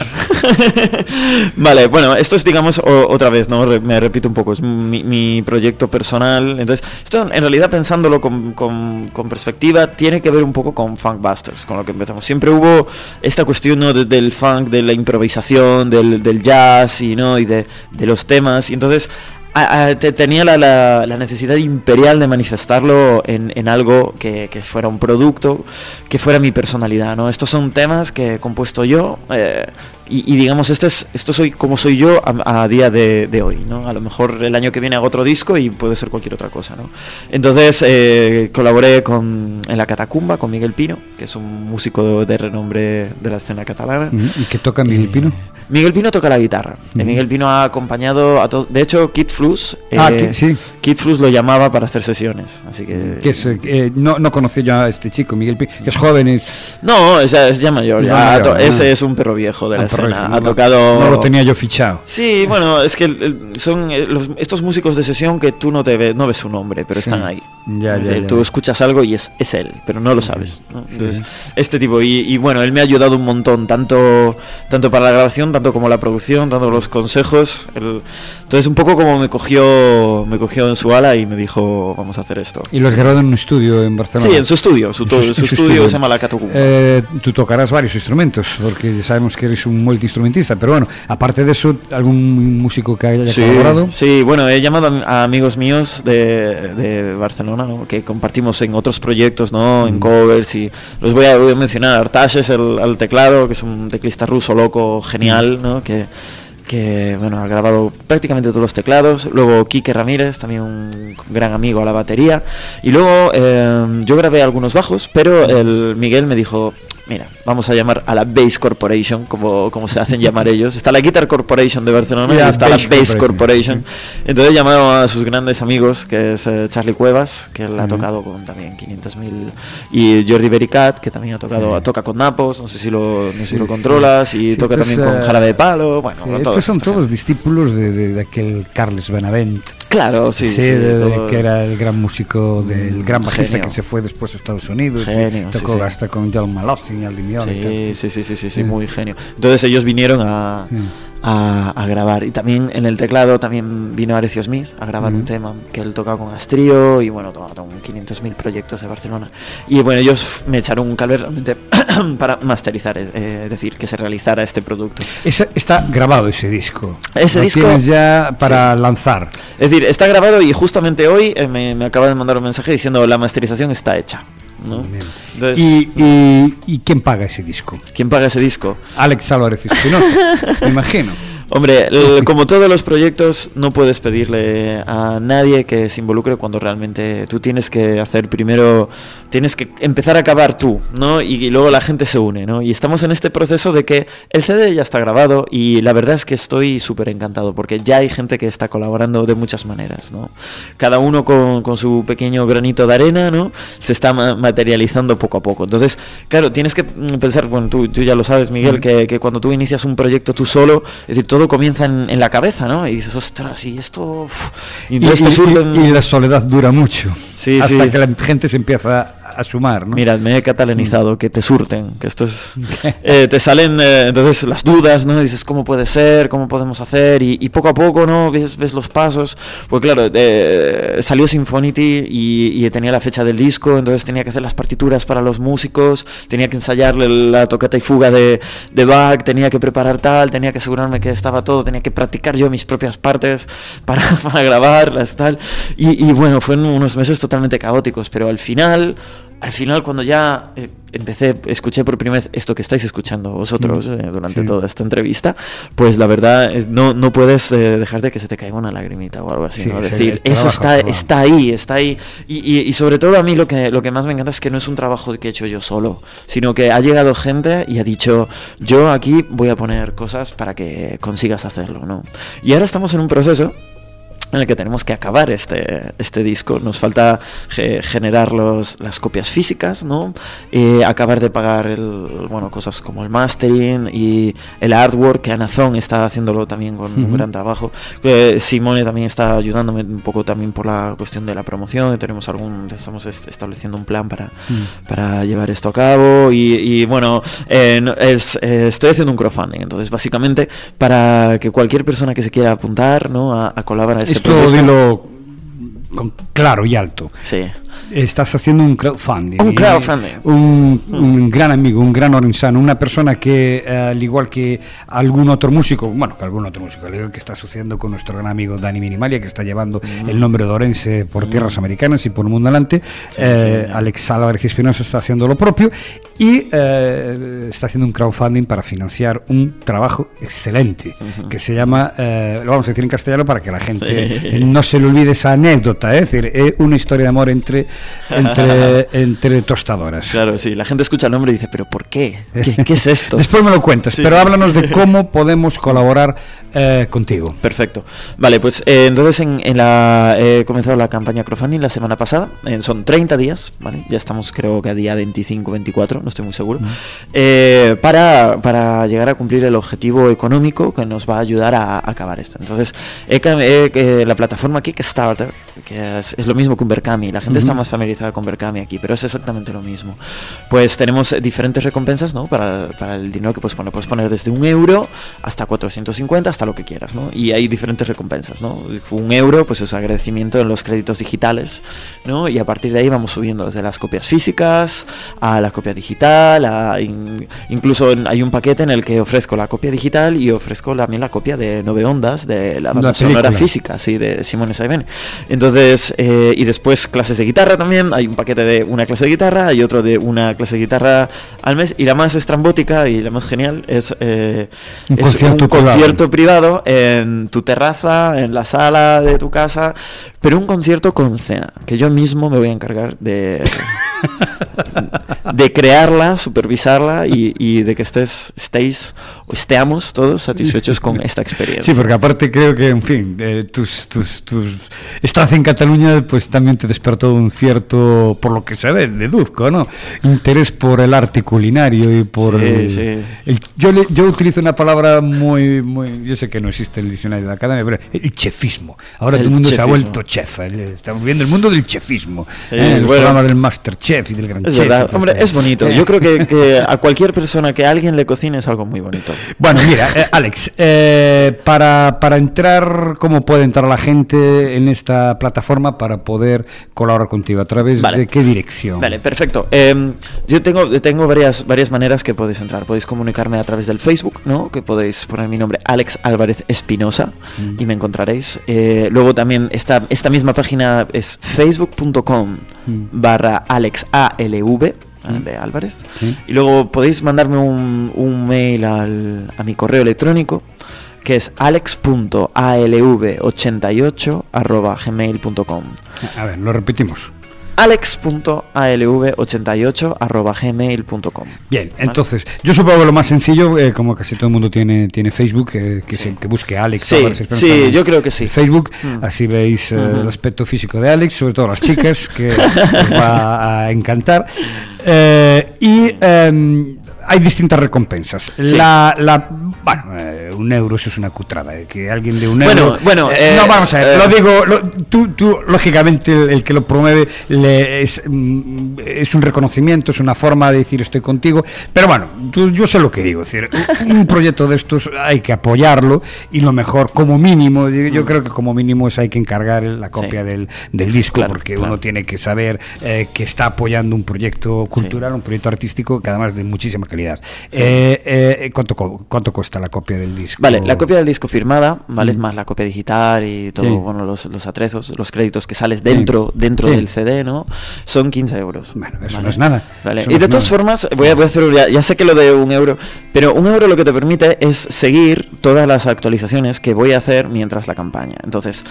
vale, bueno, esto es, digamos, o- otra vez, ¿no? Re- me repito un poco, es mi, mi proyecto personal. Entonces, esto en realidad pensándolo con, con- con perspectiva, tiene que ver un poco con Funkbusters, con lo que empezamos. Siempre hubo esta cuestión ¿no? de- del funk, de la improvisación, del, del jazz y, ¿no? y de, de los temas. Y entonces a- a- te- tenía la, la- la necesidad imperial de manifestarlo en, en algo que, que fuera un producto, que fuera mi personalidad, ¿no? Estos son temas que he compuesto yo eh, y, y digamos, este es, esto soy como soy yo a, a día de, de hoy, ¿no? A lo mejor el año que viene hago otro disco y puede ser cualquier otra cosa, ¿no? Entonces eh, colaboré con, en La Catacumba con Miguel Pino, que es un músico de renombre de la escena catalana. ¿Y qué toca Miguel Pino? Eh, Miguel Pino toca la guitarra. Eh, Ujú. Miguel Pino ha acompañado a todo. De hecho, Kid Flus. Ah, eh, sí. Kid Flus lo llamaba para hacer sesiones. Así que. Que es, eh, no, no conocí yo a este chico, Miguel Pino, que es joven, es... No, es, es ya mayor. Es ya mayor, ese ah. es un perro viejo de la Ah, escena. Correcto, ha no- tocado. No lo tenía yo fichado. Sí, bueno, es que el- el- son eh, los- estos músicos de sesión que tú no te ves, no ves su nombre, pero están Sí. ahí. Ya, Es ya, decir, ya. Tú escuchas algo y es, es él, pero no lo sabes. ¿no? Entonces, este tipo, y, y bueno, él me ha ayudado un montón, tanto, tanto para la grabación, tanto como la producción, tanto los consejos. él- entonces, un poco como me cogió, me cogió en su ala y me dijo, vamos a hacer esto. Y lo has grabado en un estudio en Barcelona. Sí, en su estudio, su, En su- su en su estudio estudio. se llama La Catacumba. Eh, tú tocarás varios instrumentos, porque sabemos que eres un multiinstrumentista, pero bueno, aparte de eso, ¿algún músico que haya Sí, colaborado? sí, bueno, he llamado a, amigos míos de, de Barcelona, ¿no? que compartimos en otros proyectos, ¿no? en covers, y los voy a, voy a mencionar. Artashes el, al teclado, que es un teclista ruso loco, genial, ¿no? que, que bueno, ha grabado prácticamente todos los teclados. Luego Quique Ramírez, también un gran amigo a la batería. Y luego eh, yo grabé algunos bajos, pero el Miguel me dijo, mira, vamos a llamar a la Bass Corporation, como, como se hacen llamar ellos. Está la Guitar Corporation de Barcelona Y y la está la Bass Corporation. Corporation. Entonces he llamado a sus grandes amigos, que es eh, Charlie Cuevas, que él ha tocado con también 500.000, y Jordi Bericat, que también ha tocado, toca con Napos, no sé si lo, no sé si lo controlas, y Sí, toca estos, también con eh, Jarabe de Palo, bueno, Sí, estos son todos gente. discípulos de, de- de aquel Carles Benavent. Claro, sí, sí, de- todo- que era el gran músico, del gran bajista Genio. que se fue después a Estados Unidos. Genio, sí, tocó sí. hasta con John Malothin y Al Di Meola y tal. Sí, sí, sí, sí, sí, sí, Sí. muy genio. Entonces ellos vinieron a, Sí. A, a grabar. Y también en el teclado también vino Arecio Smith a grabar un tema que él tocaba con Astrio y bueno, tocaba con 500.000 proyectos de Barcelona. Y bueno, ellos me echaron un cable realmente *coughs* para masterizar, eh, es decir, que se realizara este producto. Está grabado ese disco. Ese Lo disco- tienes ya para lanzar. Es decir, está grabado y justamente hoy eh, me, me acaba de mandar un mensaje diciendo la masterización está hecha. ¿No? Bien. Entonces, ¿Y, y, y quién paga ese disco? ¿quién paga ese disco? Alex Álvarez Espinosa, *laughs* me imagino. Hombre, *laughs* el- como todos los proyectos, no puedes pedirle a nadie que se involucre cuando realmente tú tienes que hacer primero, tienes que empezar a acabar tú, ¿no? Y, y luego la gente se une, ¿no? Y estamos en este proceso de que el CD ya está grabado y la verdad es que estoy súper encantado porque ya hay gente que está colaborando de muchas maneras, ¿no? Cada uno con, con su pequeño granito de arena, ¿no? Se está ma- materializando poco a poco. Entonces, claro, tienes que mm, pensar, bueno, tú, tú ya lo sabes, Miguel, que, que cuando tú inicias un proyecto tú solo, es decir, todo comienza en, en la cabeza, ¿no? Y dices, ostras, y esto... uf". Y surgen... y la soledad dura mucho. Sí, hasta sí. que la gente se empieza a sumar, ¿no? Mirad, me he catalanizado, que te surten, que esto es... *laughs* eh, te salen eh, entonces las dudas, ¿no? Dices, ¿cómo puede ser? ¿Cómo podemos hacer? Y, y poco a poco, ¿no? Ves, ves los pasos. Pues claro, eh, salió Symphonity y, y tenía la fecha del disco, entonces tenía que hacer las partituras para los músicos, tenía que ensayarle la tocata y fuga de, de Bach, tenía que preparar tal, tenía que asegurarme que estaba todo, tenía que practicar yo mis propias partes *laughs* para, para grabarlas, tal. Y, y bueno, fueron unos meses totalmente caóticos, pero al final al final cuando ya eh, empecé, escuché por primera vez esto que estáis escuchando vosotros eh, durante sí. toda esta entrevista, pues la verdad es, no, no puedes eh, dejar de que se te caiga una lagrimita o algo así, Sí, ¿no? es Decir, eso trabajo, está, está ahí, está ahí. Y, y- y sobre todo a mí lo que, lo que más me encanta es que no es un trabajo que he hecho yo solo, sino que ha llegado gente y ha dicho, yo aquí voy a poner cosas para que consigas hacerlo, ¿no? Y ahora estamos en un proceso en el que tenemos que acabar este, este disco. Nos falta generar los, las copias físicas, ¿no? Eh, acabar de pagar el, bueno, cosas como el mastering y el artwork, que Anazón está haciéndolo también con un gran trabajo. Simone también está ayudándome un poco también por la cuestión de la promoción. Tenemos algún, estamos estableciendo un plan para, mm. para llevar esto a cabo. Y, bueno, eh, es, eh, estoy haciendo un crowdfunding. Entonces, básicamente, para que cualquier persona que se quiera apuntar ¿no? a, a colaborar a este esto dilo con claro y alto. Sí. Estás haciendo un crowdfunding. Un crowdfunding. Un, un, gran amigo, un gran orensano, una persona que, eh, al igual que algún otro músico, bueno, que algún otro músico, al igual que está sucediendo con nuestro gran amigo Dani Minimalia, que está llevando mm. el nombre de Orense por mm. tierras americanas y por el mundo adelante, eh, Alex Álvarez Espinosa está haciendo lo propio y eh, está haciendo un crowdfunding para financiar un trabajo excelente que se llama, lo vamos a decir en castellano para que la gente no se le olvide esa anécdota, es decir, es una historia de amor entre *laughs* entre, entre, tostadoras. Claro, sí, la gente escucha el nombre y dice, pero ¿por qué? ¿Qué, *laughs* es esto? Después me lo cuentas, pero háblanos de *laughs* cómo podemos colaborar eh, contigo. Perfecto. Vale, pues eh, entonces en, la, he comenzado la campaña crowdfunding la semana pasada, eh, son 30 días, ¿vale? Ya estamos creo que a día 25, 24, no estoy muy seguro, para, para, llegar a cumplir el objetivo económico que nos va a ayudar a, acabar esto. Entonces, la plataforma Kickstarter, que es, es, lo mismo que un Berkami, la gente está más familiarizada con Berkami aquí, pero es exactamente lo mismo. Pues tenemos diferentes recompensas, ¿no? Para, para el dinero que puedes poner. Puedes poner desde un euro hasta 450, hasta lo que quieras, ¿no? Y hay diferentes recompensas, ¿no? Un euro, pues es agradecimiento en los créditos digitales, ¿no? Y a partir de ahí vamos subiendo desde las copias físicas a la copia digital, a incluso hay un paquete en el que ofrezco la copia digital y ofrezco también la copia de Nove Ondas de la banda sonora física, sí, de Simone Saibene. Entonces, eh, y después clases de guitarra también, hay un paquete de una clase de guitarra y otro de una clase de guitarra al mes, y la más estrambótica y la más genial es, eh, un, concierto, privado en tu terraza, en la sala de tu casa, pero un concierto con cena, que yo mismo me voy a encargar de... *laughs* de crearla, supervisarla y, de que estés, estéis o estemos todos satisfechos con esta experiencia. Sí, porque aparte creo que, en fin, tus, tus, tus estancia en Cataluña pues también te despertó un cierto, por lo que se ve, deduzco, ¿no? Interés por el arte culinario y por... Sí, yo, yo utilizo una palabra muy, muy... Yo sé que no existe el diccionario de la academia, pero el chefismo. Ahora todo el mundo se ha vuelto chef. ¿eh? Estamos viendo el mundo del chefismo. ¿eh? Los programas del Masterchef y del Gran es Verdad. Hombre, es bonito. Yo creo que, a cualquier persona que alguien le cocine es algo muy bonito. Bueno, mira, eh, Alex, para, para entrar, ¿cómo puede entrar la gente en esta plataforma para poder colaborar contigo? ¿A través de qué dirección? Vale, perfecto. Em, yo tengo, tengo varias, varias maneras que podéis entrar. Podéis comunicarme a través del Facebook, ¿no? Que podéis poner mi nombre, Alex Álvarez Espinosa, mm. y me encontraréis. Eh, luego también esta, esta misma página es facebook.com mm. barra Alex ALV mm. de Álvarez. Y luego podéis mandarme un, un mail al, a mi correo electrónico que es alex.alv88 gmail.com. A ver, lo repetimos alex.alv88 Bien, entonces, yo supongo que lo más sencillo, eh, como casi todo el mundo tiene, tiene Facebook, eh, que, se, que busque Alex. Sí, sí yo creo que sí. Facebook, mm. así veis eh, el aspecto físico de Alex, sobre todo las chicas, que *laughs* os va a encantar. y em, hay distintas recompensas. La, la, bueno, eh, un euro eso es una cutrada. Eh, que alguien de un euro. Bueno, eh, no, vamos a ver, lo digo, tú, tú, lógicamente, el, que lo promueve le, es, mm, es, un reconocimiento, es una forma de decir estoy contigo. Pero bueno, tú, yo sé lo que digo. Es decir, un proyecto de estos hay que apoyarlo y lo mejor, como mínimo, yo mm. creo que como mínimo es hay que encargar la copia del, del, disco, porque uno tiene que saber que está apoyando un proyecto cultural, un proyecto artístico que además de muchísima calidad. Eh, eh, ¿cuánto, ¿Cuánto cuesta la copia del disco? Vale, la copia del disco firmada, vale, mm. más la copia digital y todo, bueno, los, los atrezos, los créditos que sales dentro, dentro del CD, ¿no? Son 15 euros. Bueno, eso no es nada. Vale. Y de todas formas, voy a, voy a hacer, ya, ya, sé que lo de un euro, pero un euro lo que te permite es seguir todas las actualizaciones que voy a hacer mientras la campaña. Entonces,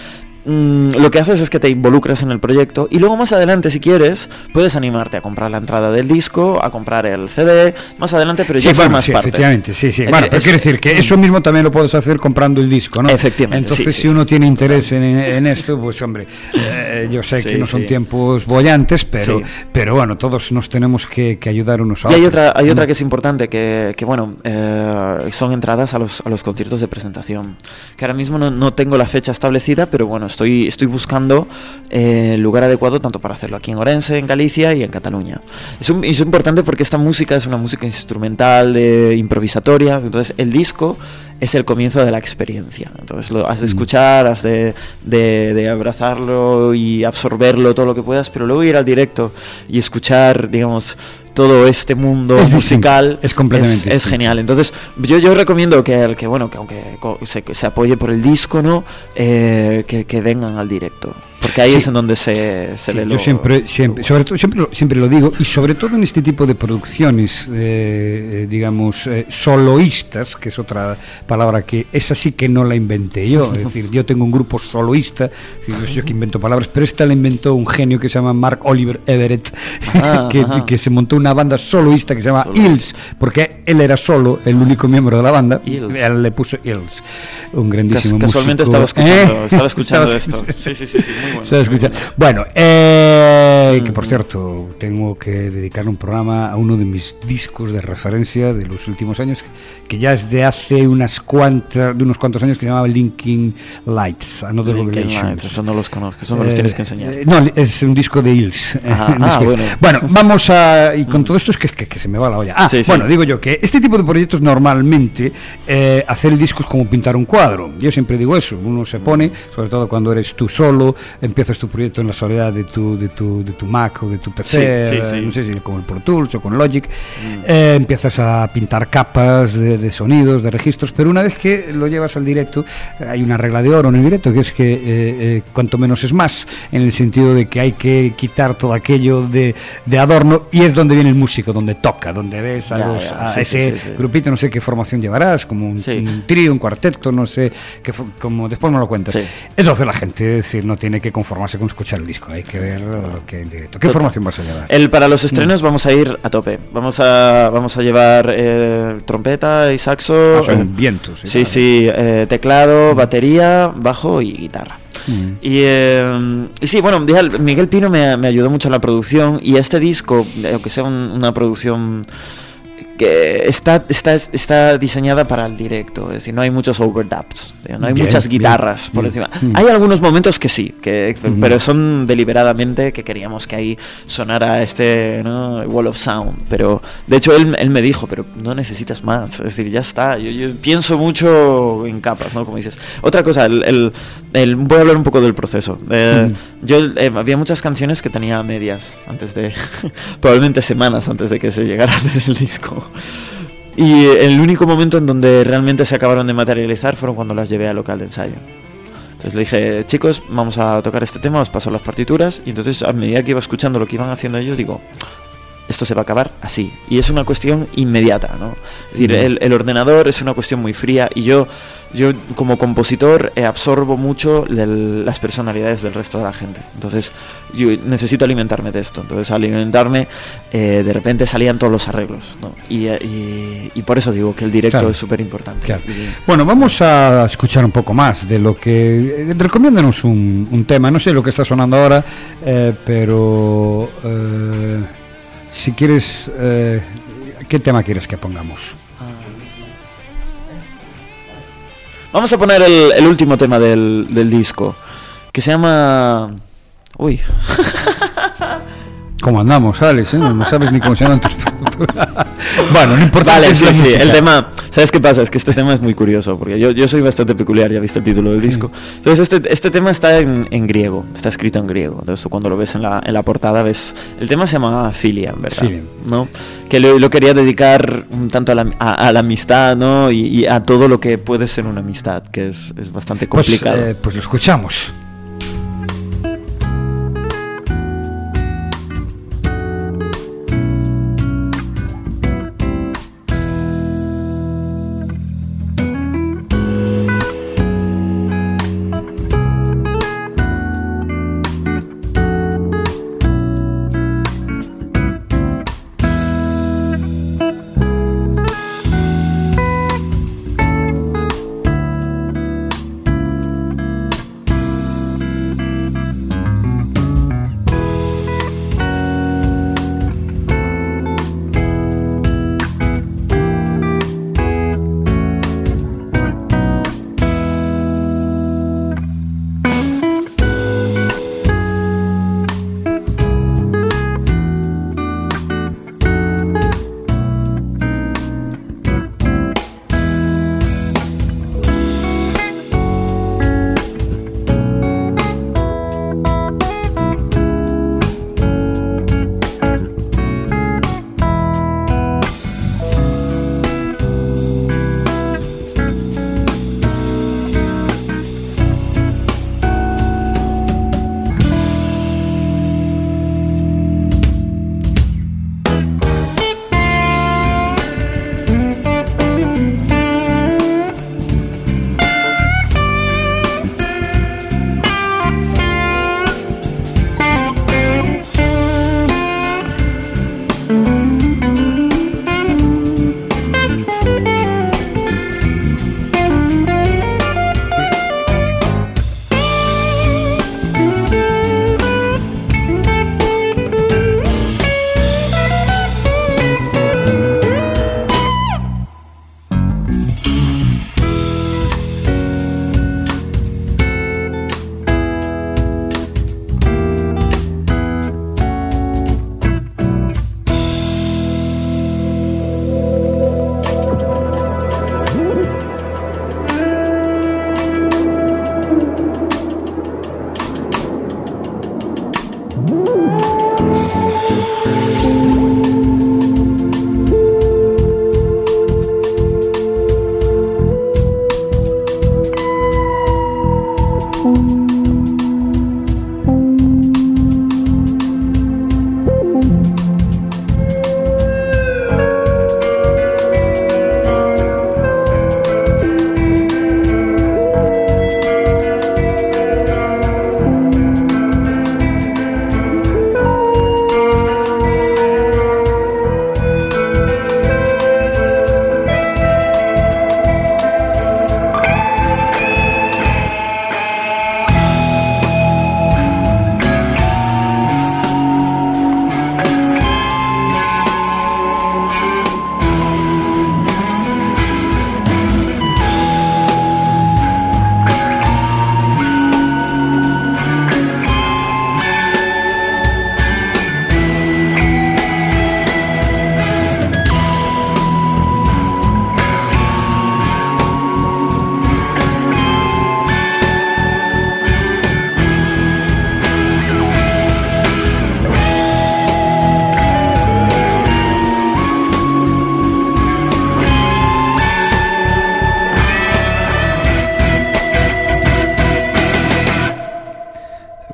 mm, lo que haces es que te involucras en el proyecto y luego más adelante, si quieres, puedes animarte a comprar la entrada del disco, a comprar el CD, más adelante, pero Sí, ya bueno, formas sí, parte. efectivamente, sí, sí. Es Bueno, pero es- quiero decir que eso mismo también lo puedes hacer comprando el disco, ¿no? Efectivamente, Entonces, sí, si uno tiene interés en, en esto, pues hombre, eh, yo sé *laughs* que no son tiempos bollantes, pero, pero bueno, todos nos tenemos que, que ayudar unos a Y hay otros. otra, hay otra que es importante, que, que, bueno, eh, son entradas a los, a los conciertos de presentación. Que ahora mismo no, no tengo la fecha establecida, pero bueno, estoy, estoy buscando eh, el lugar adecuado tanto para hacerlo aquí en Orense, en Galicia y en Cataluña. Es, un- es importante porque esta música es una música instrumental, de, improvisatoria, entonces el disco es el comienzo de la experiencia. Entonces lo has de escuchar, has de, de- de abrazarlo y absorberlo todo lo que puedas, pero luego ir al directo y escuchar, digamos, todo este mundo Es distinto, musical es completamente es, genial. Entonces, yo, yo recomiendo que, el que bueno, que aunque se, que se apoye por el disco, ¿no? Eh, que, que vengan al directo. Porque ahí Sí. es en donde se, se Sí, ve yo lo... siempre, siempre, sobre todo, siempre, lo- siempre lo digo, y sobre todo en este tipo de producciones, eh, eh, digamos, eh, soloístas, que es otra palabra que esa sí que no la inventé yo, es decir, yo tengo un grupo soloísta, es decir, yo que invento palabras, pero esta la inventó un genio que se llama Mark Oliver Everett, Ah, *laughs* que, que se montó una banda soloísta que se llama Solo. Hills, porque él era solo, el único miembro de la banda, Hills. él le puso Hills, un Cas- grandísimo casualmente músico. estaba escuchando, ¿Eh? *laughs* estaba escuchando esto. *laughs* Sí, sí, sí, sí, muy bueno. Muy escuchando. bueno. Eh, Mm. que por cierto, tengo que dedicar un programa a uno de mis discos de referencia de los últimos años, que ya es de hace unas cuantas, de unos cuantos años, que se llamaba Linking Lights, Another Linkin Revelation. Lights, eso no los conozco, eso me los Eh, tienes que enseñar. eh, no, es un disco de Hills. Ah, *laughs* bueno. Bueno, vamos a. Y con todo esto es que, que, que se me va la olla. Ah, Sí, sí. bueno, digo yo que este tipo de proyectos normalmente eh, hacer el disco es como pintar un cuadro. Yo siempre digo eso. Uno se pone, sobre todo cuando eres tú solo, empiezas tu proyecto en la soledad de tu, de tu, de tu Mac o de tu PC, Sí, sí, eh, sí. no sé si con el Pro Tools o con Logic. Mm. Eh, empiezas a pintar capas de, de sonidos, de registros, pero una vez que lo llevas al directo, hay una regla de oro en el directo, que es que eh, eh, cuanto menos es más, en el sentido de que hay que quitar todo aquello de, de adorno y es donde viene el músico, donde toca, donde ves a, Ya, los- ya, a ese grupito, no sé qué formación llevarás, como un, un trío, un cuarteto, no sé, fo- como después me lo cuentas. Eso hace la gente, es decir, no tiene que conformarse con escuchar el disco, hay que ver lo que hay en directo. ¿Qué Total. formación vas a llevar? El, para los estrenos vamos a ir a tope. Vamos a, vamos a llevar eh, trompeta y saxo. Ah, son vientos. sí, tal. sí, eh, teclado, batería, bajo y guitarra. Mm. Y, eh, y sí, bueno, Miguel Pino me, me ayudó mucho en la producción y este disco, aunque sea un- una producción que está, está, está diseñada para el directo, es decir, no hay muchos overdubs, no hay Bien, muchas bien, guitarras por bien. encima. Mm. Hay algunos momentos que sí, que, Mm. pero son deliberadamente que queríamos que ahí sonara este ¿no? Wall of Sound, pero de hecho él, él me dijo, pero no necesitas más, es decir, ya está, yo, yo pienso mucho en capas, ¿no? Como dices. Otra cosa, el, el- el- voy a hablar un poco del proceso. Eh, Mm. Yo eh, había muchas canciones que tenía a medias antes de, *laughs* probablemente semanas antes de que se llegara el disco. Y el único momento en donde realmente se acabaron de materializar fueron cuando las llevé al local de ensayo. Entonces le dije, chicos, vamos a tocar este tema, os paso las partituras. Y entonces a medida que iba escuchando lo que iban haciendo ellos, digo, esto se va a acabar así. Y es una cuestión inmediata, ¿no? Es decir, el, el ordenador es una cuestión muy fría y yo, yo como compositor eh, absorbo mucho del- las personalidades del resto de la gente. Entonces yo necesito alimentarme de esto. Entonces al alimentarme, eh, de repente salían todos los arreglos, ¿no? Y, eh, y- y por eso digo que el directo Claro. es súper importante. Claro. Bueno, vamos a escuchar un poco más de lo que... eh, recomiéndanos un, un tema, no sé lo que está sonando ahora, pero si quieres, eh, ¿qué tema quieres que pongamos? Vamos a poner el, el último tema del, del disco, que se llama... Uy, ¿Cómo andamos, Alex? eh? No sabes ni cómo se llaman tus... *laughs* bueno, no importa. Vale, sí, sí, el tema, ¿sabes qué pasa? Es que este *laughs* tema es muy curioso, porque yo, yo soy bastante peculiar, ya viste el título del disco. Entonces, este, este tema está en, en griego, está escrito en griego. Entonces, tú cuando lo ves en la, en la portada, ves. El tema se llama Filia, en verdad. Filia. ¿no? Que lo, lo quería dedicar un tanto a la, a, a la amistad, ¿no? Y, y a todo lo que puede ser una amistad, que es, es bastante Pues, complicado. eh, pues lo escuchamos.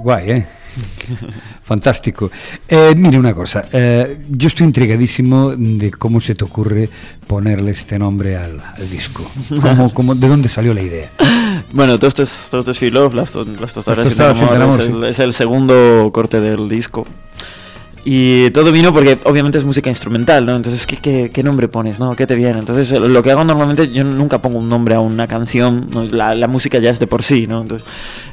Guay, ¿eh? Fantástico. Eh, mire una cosa, eh, yo estoy intrigadísimo de cómo se te ocurre ponerle este nombre al, al disco. ¿Cómo, *laughs* cómo, ¿De dónde salió la idea? Bueno, todo esto es, todo esto es Feel Love, las, las tostadas, Las sin tostadas sin amor, amor, es, el, sí. es el segundo corte del disco. Y todo vino porque obviamente es música instrumental, ¿no? Entonces, ¿qué, qué, qué nombre pones, no? ¿Qué te viene? Entonces, eh, lo que hago normalmente, yo nunca pongo un nombre a una canción, ¿no? la, la música ya es de por sí, ¿no? Entonces,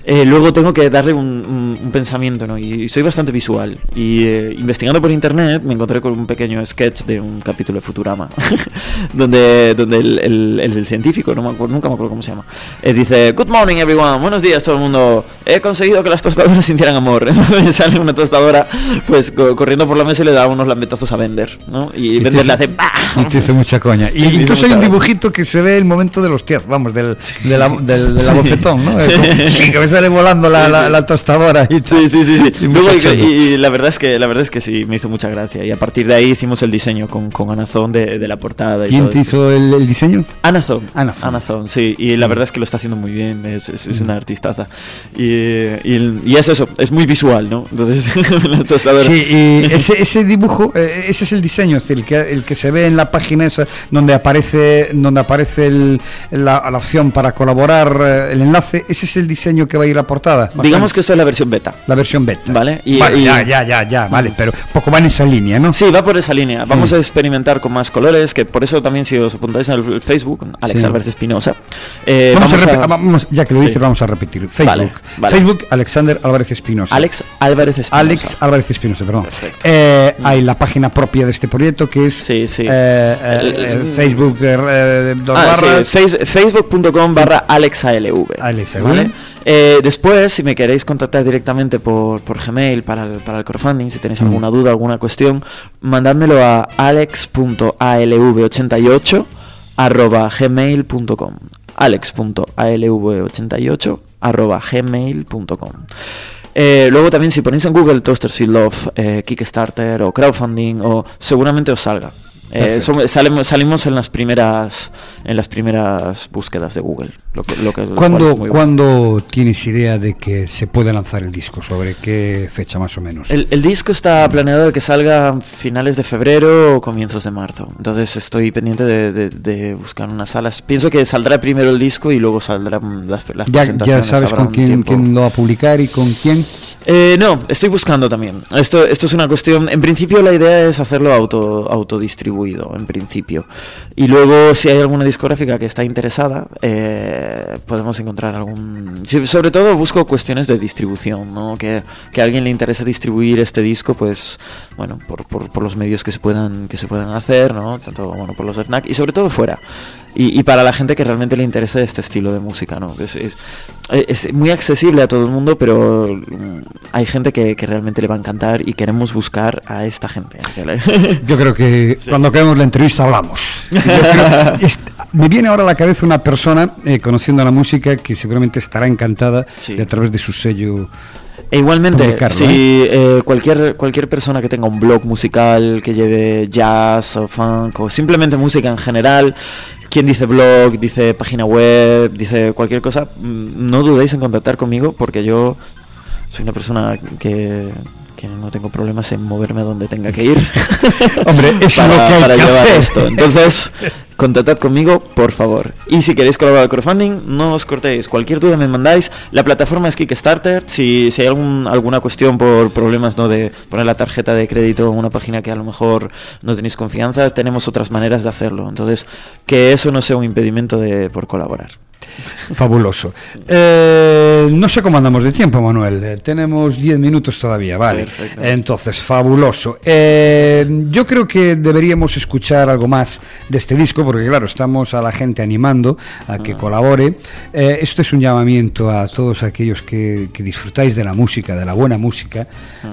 eh, luego tengo que darle un, un- un pensamiento, ¿no? Y, soy bastante visual. Y eh, investigando por internet me encontré con un pequeño sketch de un capítulo de Futurama, *laughs* donde, donde el, el- el- el científico, no me acuerdo, nunca me acuerdo cómo se llama, eh, dice, Good morning everyone, buenos días todo el mundo, he conseguido que las tostadoras *laughs* sintieran amor. *laughs* Entonces sale una tostadora pues co- corriendo por la mesa y le da unos lambetazos a Bender, ¿no? Y, Bender le hace... ¡bah! Y te hizo mucha coña. *laughs* Y Y incluso hay un dibujito que se ve el momento de los tiaz, vamos, del, de la, del, de la Sí. bofetón, ¿no? Como- *laughs* *laughs* que me sale volando la, Sí, la, sí. la tostadora y. Sí, sí, sí, sí. Y Luego, y, y la verdad es que la verdad es que sí, me hizo mucha gracia. Y a partir de ahí hicimos el diseño con, con Anazón de, de la portada. Y ¿Quién todo te hizo el, el diseño? Anazón. Anazón. Anazón, sí. Y la verdad es que lo está haciendo muy bien. Es, es, es una artistaza. Y, y, y es eso, es muy visual, ¿no? Entonces, la tostadora. Sí, y *laughs* ese, ese dibujo, eh, ese es el diseño, es decir, el que, el que se ve en la página esa donde aparece, donde aparece el- la, la opción para colaborar, eh, el enlace, ese es el diseño que va a ir a portada. Digamos que esto es la versión beta. la versión beta. Vale, y- Vale, y- ya, ya, ya, ya, vale, pero poco va en esa línea, ¿no? Sí, va por esa línea. Vamos Sí. a experimentar con más colores, que por eso también si os apuntáis en el Facebook, Alex Sí. Álvarez Espinosa. eh, vamos, a vamos repe- a- vamos- ya que lo Sí. dices, vamos a repetir. Facebook, Vale, vale. Facebook, Alexander Álvarez Espinosa. Alex Álvarez Espinosa. Alex Álvarez Espinosa, perdón. Perfecto. Eh, hay la página propia de este proyecto que es Sí, sí. eh, El- Facebook, Ah, sí, facebook.com barra AlexALV. ALSV. ¿vale? Eh, después, si me queréis contactar directamente por, por Gmail para el, para el crowdfunding, si tenéis Mm. alguna duda, alguna cuestión, mandádmelo a alex.alv88 arroba gmail.com alex.alv88 arroba gmail.com Eh, luego también si ponéis en Google Toasters Feel Love, eh, Kickstarter o crowdfunding, o seguramente os salga. Eh, somos- salimos, salimos en las primeras en las primeras búsquedas de Google. Lo que, lo que- ¿Cuándo, bueno. ¿Cuándo tienes idea de que se puede lanzar el disco? ¿Sobre qué fecha más o menos? El, el disco está planeado de que salga a finales de febrero o comienzos de marzo. Entonces estoy pendiente de, de- de buscar unas salas. Pienso que saldrá primero el disco y luego saldrán las, las ya, presentaciones. ya sabes con quién, quién lo va a publicar y con quién. Eh, no, estoy buscando también. Esto, esto es una cuestión. En principio, la idea es hacerlo auto, autodistribuido, en principio. Y luego, si hay alguna discográfica que está interesada, eh, podemos encontrar algún. Sobre todo, busco cuestiones de distribución, ¿no? Que, que a alguien le interese distribuir este disco, pues, bueno, por, por, por los medios que se puedan que se puedan hacer, ¿no? Tanto, bueno, por los FNAC y sobre todo fuera. Y, y para la gente que realmente le interese este estilo de música, ¿no? Es, es, es muy accesible a todo el mundo, pero mm, hay gente que, que realmente le va a encantar y queremos buscar a esta gente. *laughs* Yo creo que cuando acabemos la entrevista hablamos. Yo creo- es- me viene ahora a la cabeza una persona eh, conociendo la música que seguramente estará encantada Sí. de a través de su sello. E igualmente, si eh, cualquier, cualquier persona que tenga un blog musical, que lleve jazz o funk o simplemente música en general, quien dice blog, dice página web, dice cualquier cosa, mm, no dudéis en contactar conmigo porque yo soy una persona que, que no tengo problemas en moverme a donde tenga que ir. Hombre, *laughs* es lo que hay para que llevar hacer. esto. Entonces, *laughs* contactad conmigo, por favor. Y si queréis colaborar al crowdfunding, no os cortéis. Cualquier duda me mandáis. La plataforma es Kickstarter. Si, hay algún, alguna cuestión por problemas ¿no? de poner la tarjeta de crédito en una página que a lo mejor no tenéis confianza, tenemos otras maneras de hacerlo. Entonces, que eso no sea un impedimento de, por colaborar. Fabuloso. Eh, no sé cómo andamos de tiempo, Manuel. Eh, tenemos 10 minutos todavía, vale. Perfecto. Entonces, fabuloso. Eh, yo creo que deberíamos escuchar algo más de este disco, porque claro, estamos a la gente animando a que colabore. Eh, esto es un llamamiento a todos aquellos que, que disfrutáis de la música, de la buena música.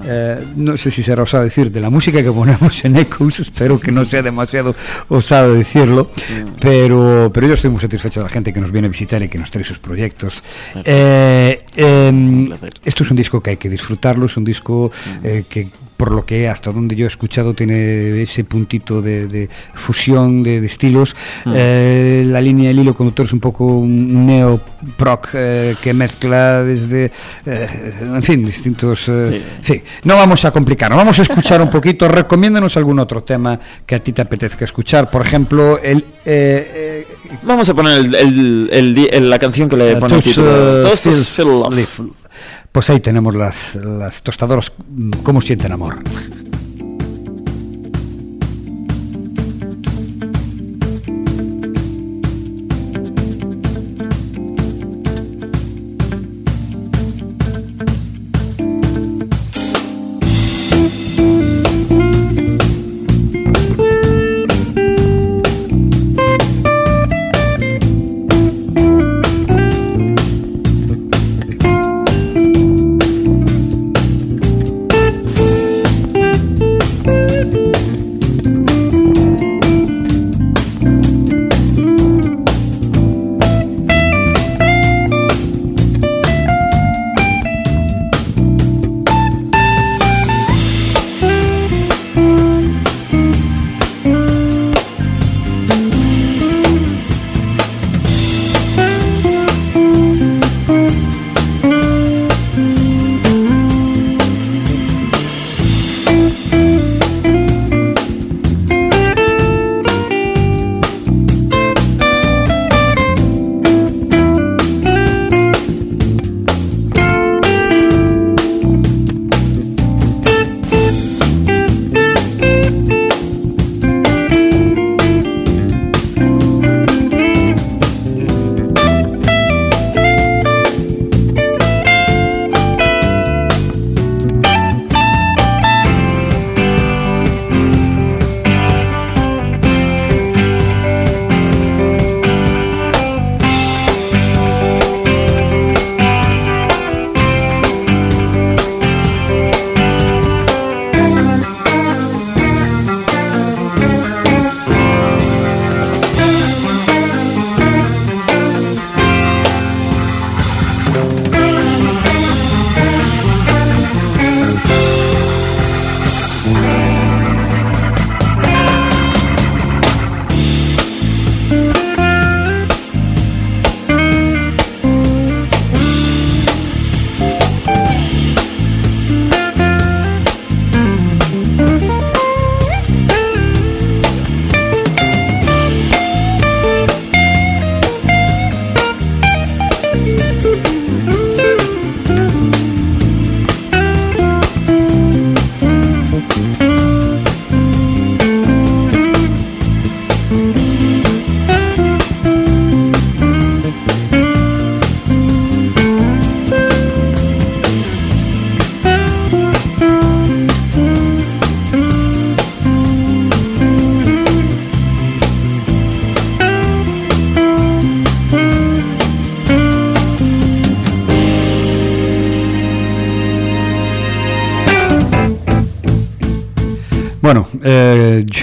Eh, no sé si será osado decir de la música que ponemos en Ecos, espero que no sea demasiado osado decirlo, pero, pero yo estoy muy satisfecho de la gente que nos viene a visitar y que nos trae sus proyectos. Eh, em, esto es un disco que hay que disfrutarlo, es un disco eh, que por lo que hasta donde yo he escuchado tiene ese puntito de, fusión de, estilos. Mm. Eh, la línea del hilo conductor es un poco un neo-proc eh, que mezcla desde, en fin, distintos... no vamos a complicarnos, vamos a escuchar un poquito, *laughs* recomiéndanos algún otro tema que a ti te apetezca escuchar, por ejemplo, el... vamos a poner la canción que le pone el título. Pues ahí tenemos las, las tostadoras, cómo sienten amor.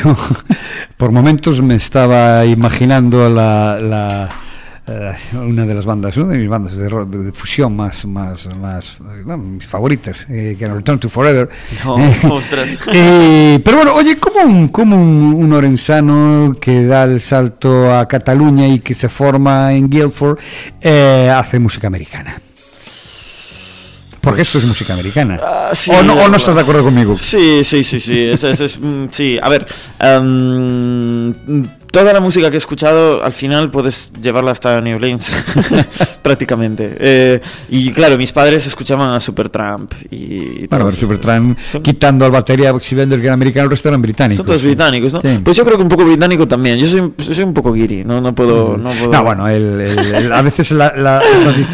*laughs* por momentos me estaba imaginando la, eh, una de las bandas, una de mis bandas de, de fusión más, más, más mis favoritas, eh, que era Return to Forever. *laughs* *laughs* Eh, pero bueno, oye, ¿cómo un, como un, un, orensano que da el salto a Cataluña y que se forma en Guildford hace música americana? Porque esto es música americana. Ah, o, no, ¿O, no, estás de acuerdo conmigo? Sí, sí, sí, sí. Es, es, mm, sí, a ver. Um, toda la música que he escuchado, al final puedes llevarla hasta New Orleans, *laughs* prácticamente. Eh, y claro, mis padres escuchaban a Supertramp. Y, bueno, a Supertramp, quitando al batería si que era americano, el resto eran británicos. Son todos británicos, ¿no? Pues yo creo que un poco británico también. Yo soy, soy un poco guiri, no, no, puedo, no puedo. No, bueno, a veces la,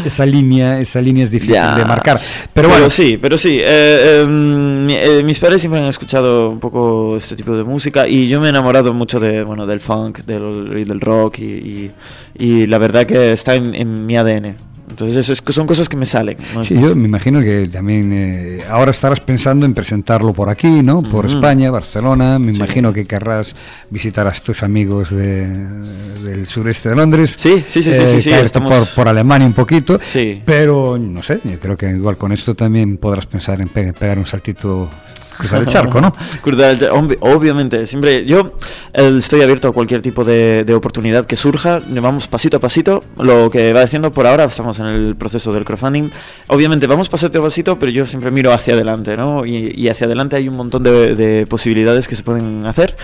esa, línea, esa línea es difícil de marcar. Pero bueno. sí, pero sí. Eh, em, eh, mis padres siempre han escuchado un poco este tipo de música y yo me he enamorado mucho de, bueno, del funk del, del rock y, y, la verdad que está en, mi ADN. Entonces es, son cosas que me salen. Sí, yo me imagino que también eh, ahora estarás pensando en presentarlo por aquí, ¿no? Por España, Barcelona. Me imagino que querrás visitar a tus amigos de, del sureste de Londres. Sí, sí, sí, sí, sí, eh, estamos... por, por, Alemania un poquito. Sí. Pero no sé, yo creo que igual con esto también podrás pensar en pegar un saltito *laughs* cruzar el charco, ¿no? cruzar el charco, obviamente, siempre yo estoy abierto a cualquier tipo de, de, oportunidad que surja, vamos pasito a pasito, lo que va diciendo por ahora, estamos en el proceso del crowdfunding, obviamente vamos pasito a pasito, pero yo siempre miro hacia adelante, ¿no? Y, y hacia adelante hay un montón de, de, posibilidades que se pueden hacer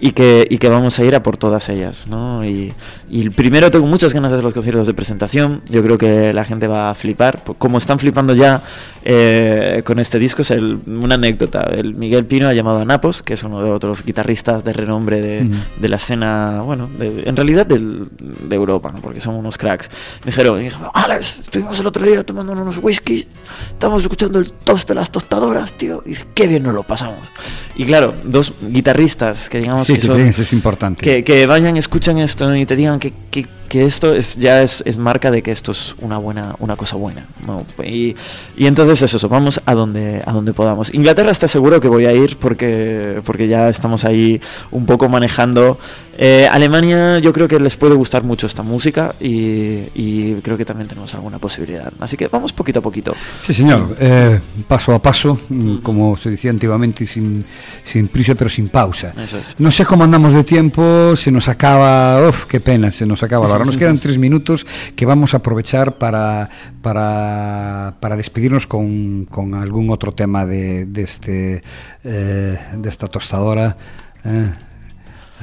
y que, y que vamos a ir a por todas ellas, ¿no? Y, y primero tengo muchas ganas de los conciertos de presentación, yo creo que la gente va a flipar, como están flipando ya eh, con este disco, es una anécdota, Miguel Pino ha llamado a Napos, que es uno de otros guitarristas de renombre de, mm. de la escena, bueno, de, en realidad del, de Europa, ¿no? porque son unos cracks. Me dijeron, Alex, estuvimos el otro día tomando unos whisky, estamos escuchando el toast de las tostadoras, tío, y qué bien nos lo pasamos. Y claro, dos guitarristas que digamos sí, que, son... es importante. Que, que, vayan, escuchen esto ¿no? y te digan que, que, que esto es, ya es, es, marca de que esto es una buena una cosa buena. ¿no? Y, y, entonces es eso, vamos a donde, a donde podamos. Inglaterra está seguro que voy a ir porque, porque ya estamos ahí un poco manejando. Eh, Alemania yo creo que les puede gustar mucho esta música y, y, creo que también tenemos alguna posibilidad. Así que vamos poquito a poquito. Sí, señor, eh, paso a paso, como se decía antiguamente, sin, sin prisa pero sin pausa. Eso es. No sé cómo andamos de tiempo, se nos acaba, uf, qué pena, se nos acaba la hora. Nos quedan *laughs* tres minutos que vamos a aprovechar para, para, para despedirnos con, con, algún otro tema de, de este, eh, de esta tostadora. Eh,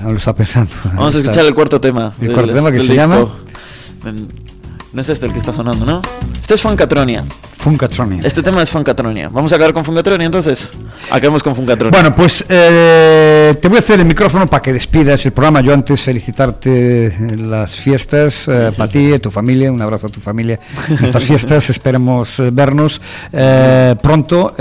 no lo está pensando. Vamos a escuchar el cuarto tema. El del, cuarto tema que se disco. llama. No es este el que está sonando, ¿no? Este es Funkatronia. Funkatronia. Este tema es Funkatronia. Vamos a acabar con Funkatronia entonces. Acabemos con Funkatronia. Bueno, pues eh, te voy a hacer el micrófono para que despidas el programa. Yo antes felicitarte las fiestas, eh, sí, para sí, ti, sí. tu familia. Un abrazo a tu familia en estas fiestas. *laughs* Esperemos eh, vernos eh, pronto.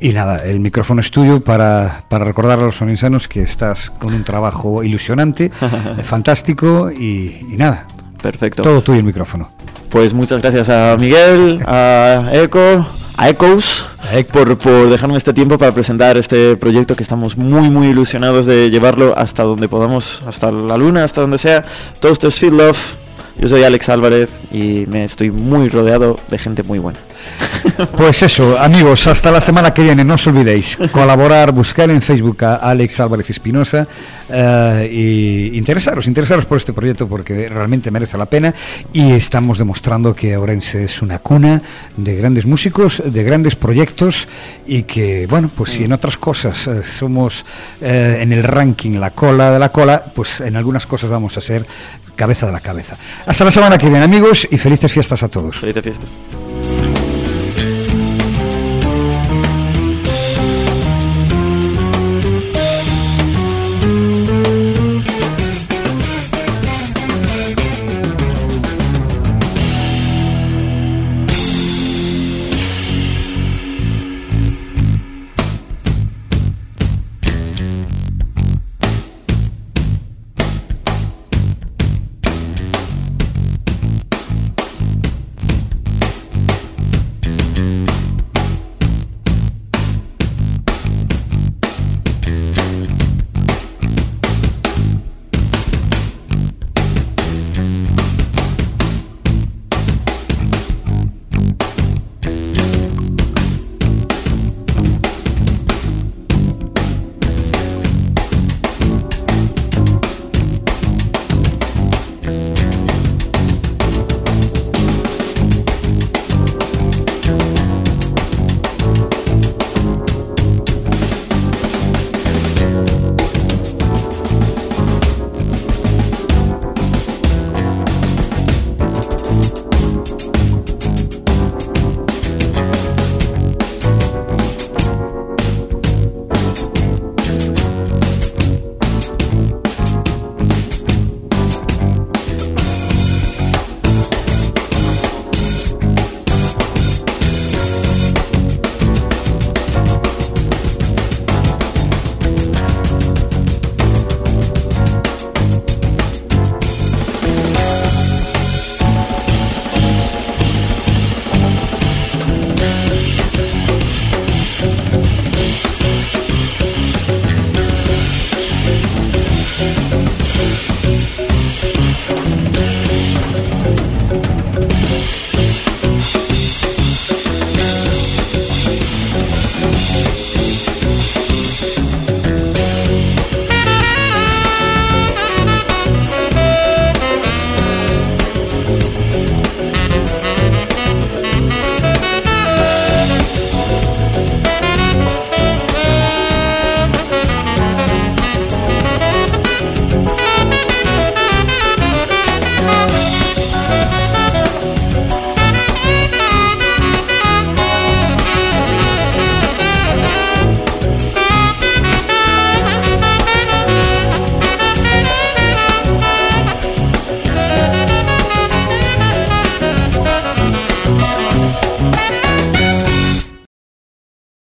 y nada, el micrófono es tuyo para, para recordar a los soninsanos que estás con un trabajo ilusionante, *laughs* fantástico y, y nada. Perfecto. Todo tuyo el micrófono. Pues muchas gracias a Miguel, a Eco, a Ecos, por, por dejarme este tiempo para presentar este proyecto que estamos muy, muy ilusionados de llevarlo hasta donde podamos, hasta la luna, hasta donde sea. Toasters Feel Love. Yo soy Alex Álvarez y me estoy muy rodeado de gente muy buena. *laughs* Pues eso, amigos, hasta la semana que viene, no os olvidéis, colaborar, buscar en Facebook a Alex Álvarez Espinosa eh, y interesaros, interesaros por este proyecto porque realmente merece la pena y estamos demostrando que Ourense es una cuna de grandes músicos, de grandes proyectos y que, bueno, pues si en otras cosas eh, somos eh, en el ranking la cola de la cola, pues en algunas cosas vamos a ser cabeza de la cabeza. Hasta la semana que viene, amigos, y felices fiestas a todos. Felices fiestas.